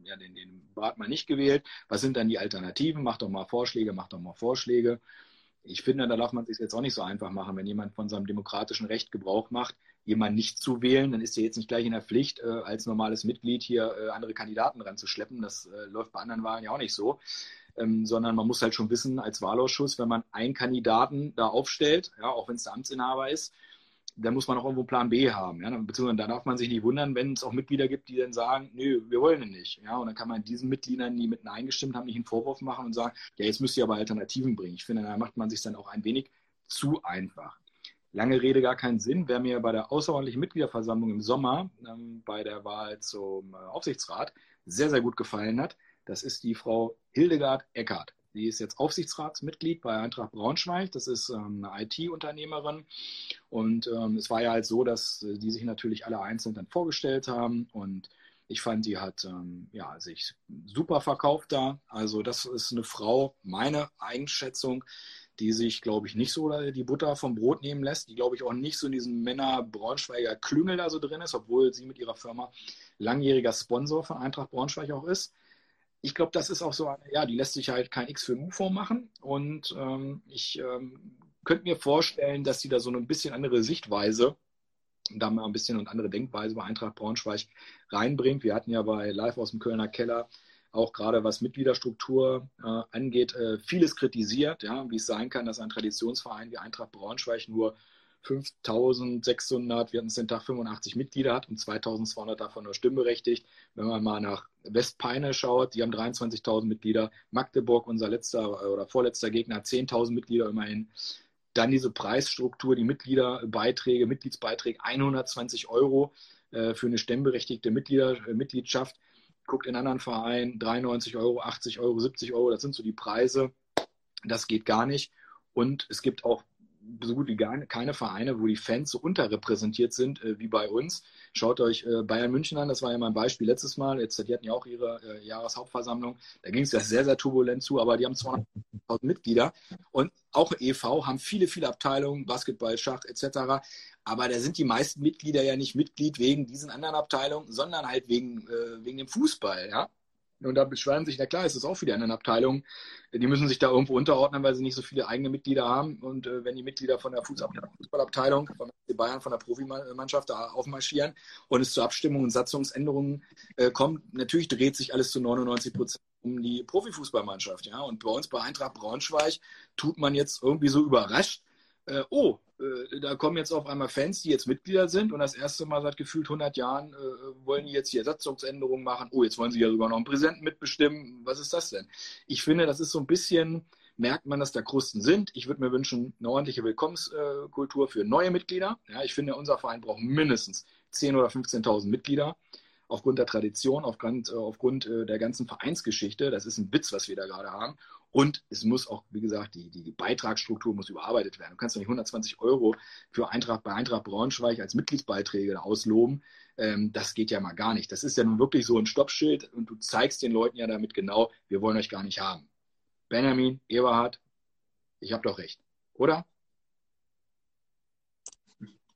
ja, den, den hat man nicht gewählt. Was sind dann die Alternativen? Macht doch mal Vorschläge, macht doch mal Vorschläge. Ich finde, da darf man es sich jetzt auch nicht so einfach machen, wenn jemand von seinem demokratischen Recht Gebrauch macht, jemanden nicht zu wählen, dann ist er jetzt nicht gleich in der Pflicht, äh, als normales Mitglied hier äh, andere Kandidaten ranzuschleppen. Das äh, läuft bei anderen Wahlen ja auch nicht so ähm, sondern man muss halt schon wissen, als Wahlausschuss, wenn man einen Kandidaten da aufstellt, ja, auch wenn es der Amtsinhaber ist, dann muss man auch irgendwo Plan B haben. Ja? Beziehungsweise da darf man sich nicht wundern, wenn es auch Mitglieder gibt, die dann sagen, nö, wir wollen ihn nicht. Ja? Und dann kann man diesen Mitgliedern, die mitten eingestimmt haben, nicht einen Vorwurf machen und sagen, ja, jetzt müsst ihr aber Alternativen bringen. Ich finde, da macht man sich dann auch ein wenig zu einfach. Lange Rede, gar keinen Sinn. Wer mir bei der außerordentlichen Mitgliederversammlung im Sommer ähm, bei der Wahl zum äh, Aufsichtsrat sehr, sehr gut gefallen hat, das ist die Frau Hildegard Eckert. Die ist jetzt Aufsichtsratsmitglied bei Eintracht Braunschweig. Das ist ähm, eine IT-Unternehmerin. Und ähm, es war ja halt so, dass äh, die sich natürlich alle einzeln dann vorgestellt haben. Und ich fand, die hat ähm, ja, sich super verkauft da. Also das ist eine Frau, meine Einschätzung, die sich, glaube ich, nicht so die Butter vom Brot nehmen lässt, die, glaube ich, auch nicht so in diesem Männer-Braunschweiger Klüngel da so drin ist, obwohl sie mit ihrer Firma langjähriger Sponsor von Eintracht Braunschweig auch ist ich glaube, das ist auch so eine, ja, die lässt sich halt kein X für ein U vormachen. Und ähm, ich ähm, könnte mir vorstellen, dass sie da so ein bisschen andere Sichtweise, da mal ein bisschen und andere Denkweise bei Eintracht Braunschweig reinbringt. Wir hatten ja bei Live aus dem Kölner Keller auch gerade was Mitgliederstruktur äh, angeht, äh, vieles kritisiert, ja, wie es sein kann, dass ein Traditionsverein wie Eintracht Braunschweig nur 5600, wir hatten es den Tag 85 Mitglieder hat und 2200 davon nur stimmberechtigt. Wenn man mal nach Westpeine schaut, die haben 23.000 Mitglieder. Magdeburg, unser letzter oder vorletzter Gegner, hat 10.000 Mitglieder immerhin. Dann diese Preisstruktur, die Mitgliederbeiträge, Mitgliedsbeiträge 120 Euro äh, für eine stimmberechtigte Mitglieder, äh, Mitgliedschaft. Guckt in anderen Vereinen 93 Euro, 80 Euro, 70 Euro, das sind so die Preise. Das geht gar nicht. Und es gibt auch so gut wie gar keine Vereine, wo die Fans so unterrepräsentiert sind äh, wie bei uns. Schaut euch äh, Bayern München an, das war ja mein Beispiel letztes Mal. Jetzt, die hatten ja auch ihre äh, Jahreshauptversammlung. Da ging es ja sehr, sehr turbulent zu, aber die haben 200.000 Mitglieder. Und auch e.V. haben viele, viele Abteilungen, Basketball, Schach etc. Aber da sind die meisten Mitglieder ja nicht Mitglied wegen diesen anderen Abteilungen, sondern halt wegen, äh, wegen dem Fußball. Ja? Und da beschweren sich, na klar, ist das auch für die anderen Abteilungen. Die müssen sich da irgendwo unterordnen, weil sie nicht so viele eigene Mitglieder haben. Und äh, wenn die Mitglieder von der Fußballabteilung, von der Bayern, von der Profimannschaft da aufmarschieren und es zu Abstimmungen und Satzungsänderungen äh, kommt, natürlich dreht sich alles zu 99 Prozent um die Profifußballmannschaft. Ja? Und bei uns bei Eintracht Braunschweig tut man jetzt irgendwie so überrascht, äh, oh, äh, da kommen jetzt auf einmal Fans, die jetzt Mitglieder sind und das erste Mal seit gefühlt 100 Jahren äh, wollen die jetzt hier Satzungsänderungen machen. Oh, jetzt wollen sie ja sogar noch einen Präsidenten mitbestimmen. Was ist das denn? Ich finde, das ist so ein bisschen, merkt man, dass da Krusten sind. Ich würde mir wünschen, eine ordentliche Willkommenskultur für neue Mitglieder. Ja, ich finde, unser Verein braucht mindestens 10.000 oder 15.000 Mitglieder aufgrund der Tradition, aufgrund, äh, aufgrund äh, der ganzen Vereinsgeschichte. Das ist ein Witz, was wir da gerade haben. Und es muss auch, wie gesagt, die, die Beitragsstruktur muss überarbeitet werden. Du kannst doch nicht 120 Euro für Eintracht bei Eintracht Braunschweig als Mitgliedsbeiträge ausloben. Ähm, das geht ja mal gar nicht. Das ist ja nun wirklich so ein Stoppschild und du zeigst den Leuten ja damit genau, wir wollen euch gar nicht haben. Benjamin, Eberhard, ich habe doch recht, oder?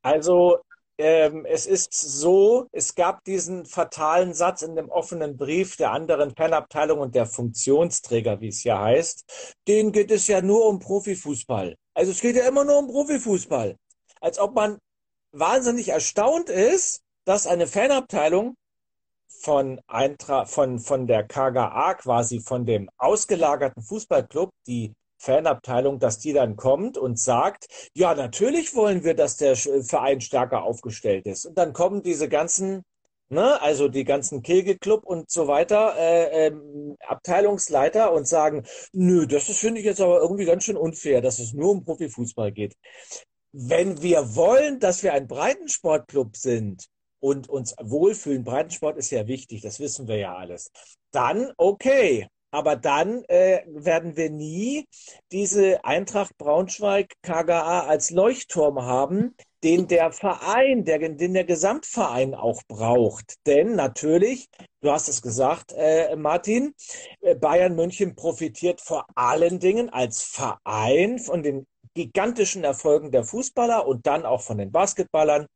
Also ähm, es ist so, es gab diesen fatalen Satz in dem offenen Brief der anderen Fanabteilung und der Funktionsträger, wie es ja heißt. Denen geht es ja nur um Profifußball. Also es geht ja immer nur um Profifußball. Als ob man wahnsinnig erstaunt ist, dass eine Fanabteilung von, Eintra von, von der KGA quasi, von dem ausgelagerten Fußballclub, die Fanabteilung, dass die dann kommt und sagt, ja, natürlich wollen wir, dass der Verein stärker aufgestellt ist. Und dann kommen diese ganzen, ne, also die ganzen Kegelclub und so weiter, äh, ähm, Abteilungsleiter und sagen, nö, das finde ich jetzt aber irgendwie ganz schön unfair, dass es nur um Profifußball geht. Wenn wir wollen, dass wir ein Breitensportclub sind, und uns wohlfühlen, Breitensport ist ja wichtig, das wissen wir ja alles. Dann okay, aber dann äh, werden wir nie diese Eintracht Braunschweig KGA als Leuchtturm haben, den der Verein, der, den der Gesamtverein auch braucht. Denn natürlich, du hast es gesagt, äh, Martin, äh, Bayern München profitiert vor allen Dingen als Verein von den gigantischen Erfolgen der Fußballer und dann auch von den Basketballern.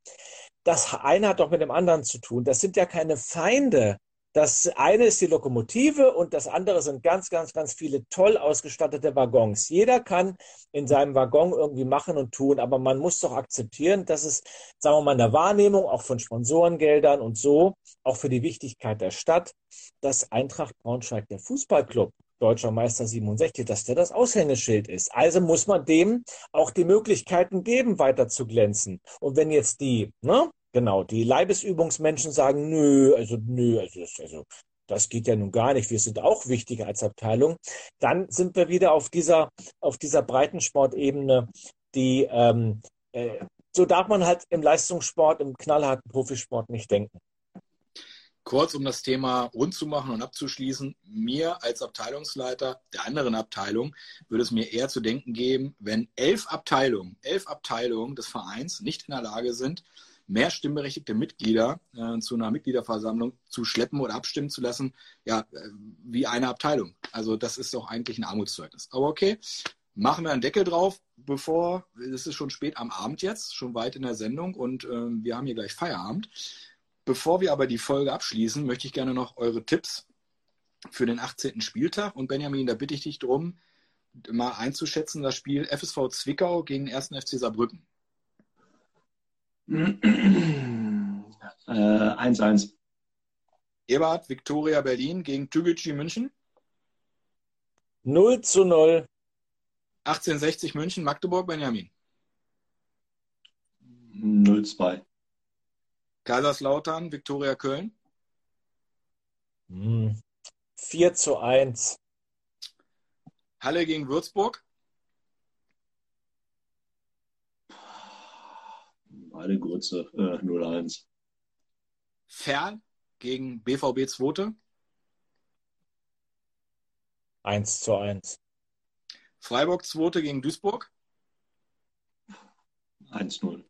Das eine hat doch mit dem anderen zu tun. Das sind ja keine Feinde. Das eine ist die Lokomotive und das andere sind ganz, ganz, ganz viele toll ausgestattete Waggons. Jeder kann in seinem Waggon irgendwie machen und tun, aber man muss doch akzeptieren, dass es, sagen wir mal, in der Wahrnehmung auch von Sponsorengeldern und so, auch für die Wichtigkeit der Stadt, dass Eintracht Braunschweig der Fußballclub Deutscher Meister 67, dass der das Aushängeschild ist. Also muss man dem auch die Möglichkeiten geben, weiter zu glänzen. Und wenn jetzt die, ne, Genau, die Leibesübungsmenschen sagen, nö, also nö, also, also das geht ja nun gar nicht. Wir sind auch wichtiger als Abteilung. Dann sind wir wieder auf dieser, auf dieser Breitensportebene, die ähm, äh, so darf man halt im Leistungssport, im knallharten Profisport nicht denken. Kurz, um das Thema rund zu machen und abzuschließen, mir als Abteilungsleiter der anderen Abteilung würde es mir eher zu denken geben, wenn elf Abteilungen, elf Abteilungen des Vereins nicht in der Lage sind, mehr stimmberechtigte Mitglieder äh, zu einer Mitgliederversammlung zu schleppen oder abstimmen zu lassen, ja, äh, wie eine Abteilung. Also das ist doch eigentlich ein Armutszeugnis. Aber okay, machen wir einen Deckel drauf, bevor, es ist schon spät am Abend jetzt, schon weit in der Sendung und äh, wir haben hier gleich Feierabend. Bevor wir aber die Folge abschließen, möchte ich gerne noch eure Tipps für den 18. Spieltag. Und Benjamin, da bitte ich dich darum, mal einzuschätzen, das Spiel FSV Zwickau gegen den 1. FC Saarbrücken. 1-1. Äh, Ebert, Viktoria Berlin gegen Tügelschi München. 0 zu 0. 1860 München, Magdeburg, Benjamin. 0-2. Kaiserslautern, Viktoria Köln. 4 zu 1. Halle gegen Würzburg. Beide Grütze, äh, 0-1. Ferl gegen BVB Zwote. 1 zu 1. Freiburg Zwote gegen Duisburg. 1-0.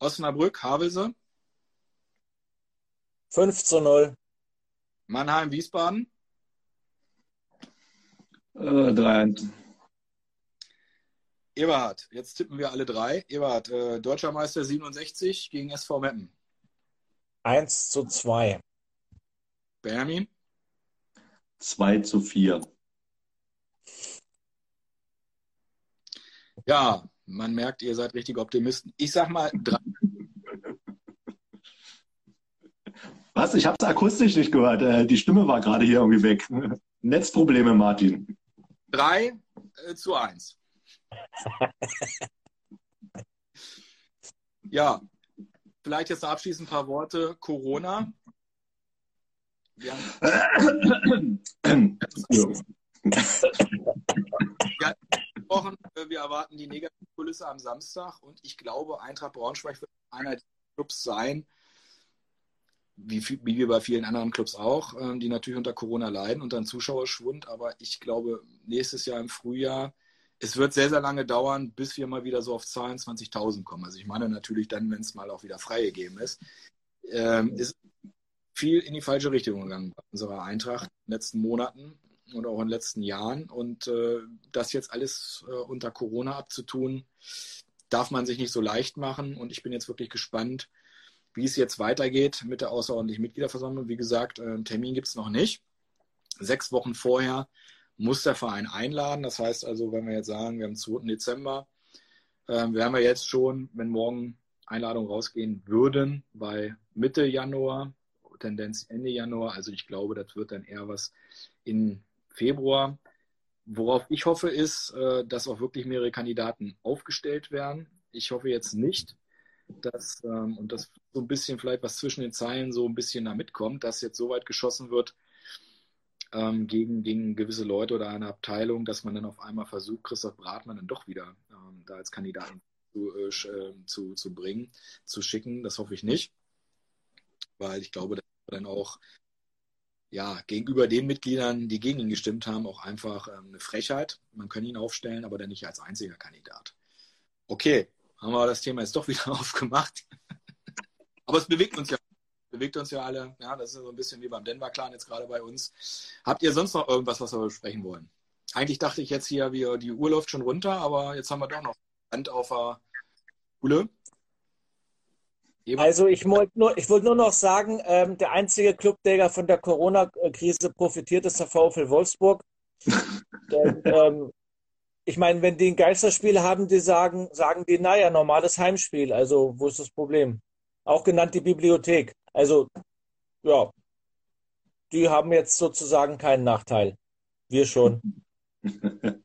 Osnabrück, Havelse. 5 zu 0. Mannheim, Wiesbaden. Äh, 3-1. Eberhard, jetzt tippen wir alle drei. Eberhard, äh, Deutscher Meister 67 gegen SV Meppen. 1 zu 2. Benjamin, 2 zu 4. ja, man merkt, ihr seid richtig Optimisten. Ich sag mal drei. Was? Ich habe es akustisch nicht gehört. Äh, die Stimme war gerade hier irgendwie weg. Netzprobleme, Martin. drei äh, zu 1. ja, vielleicht jetzt abschließend ein paar Worte. Corona. Wir haben gesprochen, äh, wir erwarten die Negativkulisse am Samstag und ich glaube, Eintracht Braunschweig wird einer der Clubs sein, wie, wie wir bei vielen anderen Clubs auch, ähm, die natürlich unter Corona leiden, unter einem Zuschauerschwund. Aber ich glaube, nächstes Jahr im Frühjahr, es wird sehr, sehr lange dauern, bis wir mal wieder so auf 22.000 kommen. Also ich meine natürlich dann, wenn es mal auch wieder freigegeben ist. Ähm, ist viel in die falsche Richtung gegangen bei unserer Eintracht in den letzten Monaten und auch in den letzten Jahren. Und äh, das jetzt alles äh, unter Corona abzutun, darf man sich nicht so leicht machen. Und ich bin jetzt wirklich gespannt, wie es jetzt weitergeht mit der außerordentlichen Mitgliederversammlung. Wie gesagt, äh, einen Termin gibt es noch nicht. Sechs Wochen vorher muss der Verein einladen. Das heißt also, wenn wir jetzt sagen, wir haben den 2. Dezember, wären wir jetzt schon, wenn morgen Einladungen rausgehen würden, bei Mitte Januar, Tendenz Ende Januar. Also ich glaube, das wird dann eher was in Februar. Worauf ich hoffe, ist, äh, dass auch wirklich mehrere Kandidaten aufgestellt werden. Ich hoffe jetzt nicht, dass, ähm, und das so ein bisschen vielleicht was zwischen den Zeilen so ein bisschen da mitkommt, dass jetzt so weit geschossen wird ähm, gegen, gegen gewisse Leute oder eine Abteilung, dass man dann auf einmal versucht, Christoph Bratmann dann doch wieder ähm, da als Kandidaten zu, äh, sch- äh, zu, zu bringen, zu schicken. Das hoffe ich nicht, weil ich glaube, dass dann auch ja, gegenüber den Mitgliedern, die gegen ihn gestimmt haben, auch einfach ähm, eine Frechheit. Man kann ihn aufstellen, aber dann nicht als einziger Kandidat. Okay, haben wir das Thema jetzt doch wieder aufgemacht. aber es bewegt uns ja, bewegt uns ja alle. Ja, das ist so ein bisschen wie beim Denver Clan jetzt gerade bei uns. Habt ihr sonst noch irgendwas, was wir besprechen wollen? Eigentlich dachte ich jetzt hier, wir, die Uhr läuft schon runter, aber jetzt haben wir doch noch Hand auf der. Eben- Also ich wollte nur, ich wollte nur noch sagen, ähm, der einzige Club, der von der Corona-Krise profitiert, ist der VfL Wolfsburg. Denn, ähm, ich meine, wenn die ein Geisterspiel haben, die sagen, sagen die, naja, normales Heimspiel. Also wo ist das Problem? Auch genannt die Bibliothek. Also ja, die haben jetzt sozusagen keinen Nachteil. Wir schon.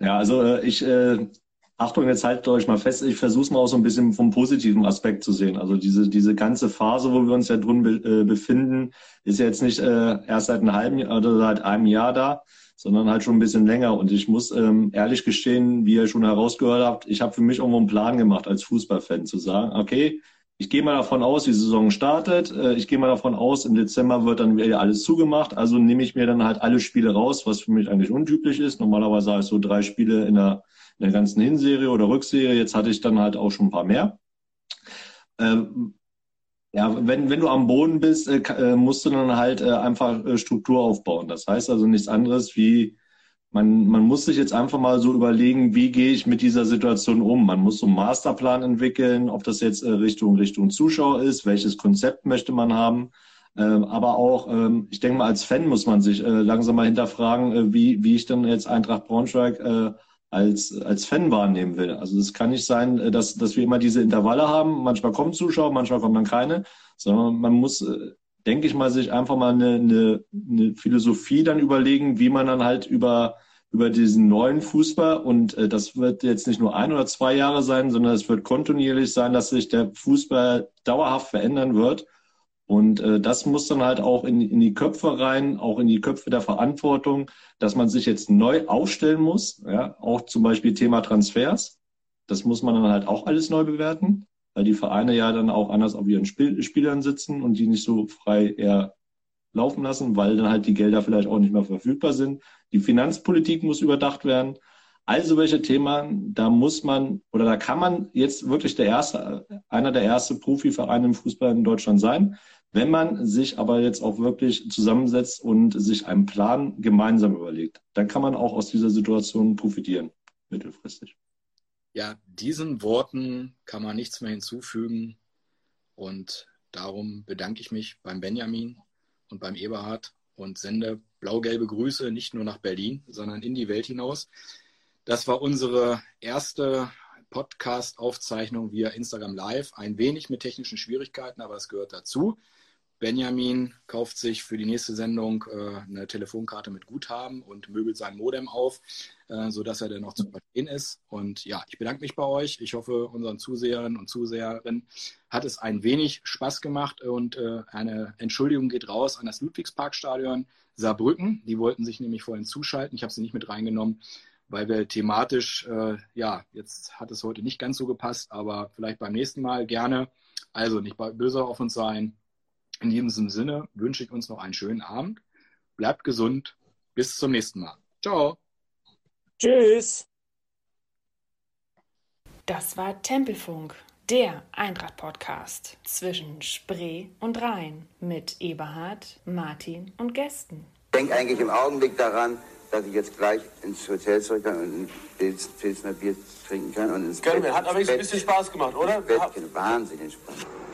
Ja, also äh, ich, äh, Achtung, jetzt haltet euch mal fest, ich versuche es mal auch so ein bisschen vom positiven Aspekt zu sehen. Also diese, diese ganze Phase, wo wir uns ja drin be äh, befinden, ist ja jetzt nicht äh, erst seit einem halben Jahr oder seit einem Jahr da, sondern halt schon ein bisschen länger. Und ich muss ähm, ehrlich gestehen, wie ihr schon herausgehört habt, ich habe für mich irgendwo einen Plan gemacht als Fußballfan zu sagen, okay, ich gehe mal davon aus, die Saison startet. Äh, Ich gehe mal davon aus, im Dezember wird dann wieder alles zugemacht. Also nehme ich mir dann halt alle Spiele raus, was für mich eigentlich untypisch ist. Normalerweise habe ich so drei Spiele in der, in der ganzen Hinserie oder Rückserie. Jetzt hatte ich dann halt auch schon ein paar mehr. Ähm, ja, wenn, wenn du am Boden bist, äh, äh, musst du dann halt äh, einfach äh, Struktur aufbauen. Das heißt also nichts anderes wie man, man muss sich jetzt einfach mal so überlegen, wie gehe ich mit dieser Situation um. Man muss so einen Masterplan entwickeln, ob das jetzt äh, Richtung, Richtung Zuschauer ist, welches Konzept möchte man haben. Ähm, aber auch, ähm, ich denke mal, als Fan muss man sich äh, langsam mal hinterfragen, äh, wie, wie ich dann jetzt Eintracht Braunschweig als, als Fan wahrnehmen will. Also es kann nicht sein, dass, dass wir immer diese Intervalle haben. Manchmal kommen Zuschauer, manchmal kommen dann keine, sondern man muss, denke ich mal, sich einfach mal eine, eine, eine Philosophie dann überlegen, wie man dann halt über, über diesen neuen Fußball. Und äh, das wird jetzt nicht nur ein oder zwei Jahre sein, sondern es wird kontinuierlich sein, dass sich der Fußball dauerhaft verändern wird. Und äh, das muss dann halt auch in, in die Köpfe rein, auch in die Köpfe der Verantwortung, dass man sich jetzt neu aufstellen muss. Ja, auch zum Beispiel Thema Transfers. Das muss man dann halt auch alles neu bewerten, weil die Vereine ja dann auch anders auf ihren Spiel Spielern sitzen und die nicht so frei eher laufen lassen, weil dann halt die Gelder vielleicht auch nicht mehr verfügbar sind. Die Finanzpolitik muss überdacht werden. Also welche Themen, da muss man oder da kann man jetzt wirklich der erste, einer der ersten Profivereine im Fußball in Deutschland sein. Wenn man sich aber jetzt auch wirklich zusammensetzt und sich einen Plan gemeinsam überlegt, dann kann man auch aus dieser Situation profitieren, mittelfristig. Ja, diesen Worten kann man nichts mehr hinzufügen. Und darum bedanke ich mich beim Benjamin und beim Eberhard und sende blau-gelbe Grüße nicht nur nach Berlin, sondern in die Welt hinaus. Das war unsere erste Podcast-Aufzeichnung via Instagram Live. Ein wenig mit technischen Schwierigkeiten, aber es gehört dazu. Benjamin kauft sich für die nächste Sendung äh, eine Telefonkarte mit Guthaben und möbelt sein Modem auf, äh, sodass er dann noch zu verstehen ist. Und ja, ich bedanke mich bei euch. Ich hoffe, unseren Zuseherinnen und Zuseherinnen hat es ein wenig Spaß gemacht und äh, eine Entschuldigung geht raus an das Ludwigsparkstadion Saarbrücken. Die wollten sich nämlich vorhin zuschalten. Ich habe sie nicht mit reingenommen, weil wir thematisch, äh, ja, jetzt hat es heute nicht ganz so gepasst, aber vielleicht beim nächsten Mal gerne. Also nicht böse auf uns sein. In diesem Sinne wünsche ich uns noch einen schönen Abend. Bleibt gesund. Bis zum nächsten Mal. Ciao. Tschüss. Das war Tempelfunk, der Eintracht-Podcast zwischen Spree und Rhein mit Eberhard, Martin und Gästen. Ich denke eigentlich im Augenblick daran, dass ich jetzt gleich ins Hotel zurück kann und ein Pilsner Bier trinken kann. Und ins Können Bett, wir. Hat aber ein bisschen Spaß gemacht, oder? Bett, Wahnsinn Spaß.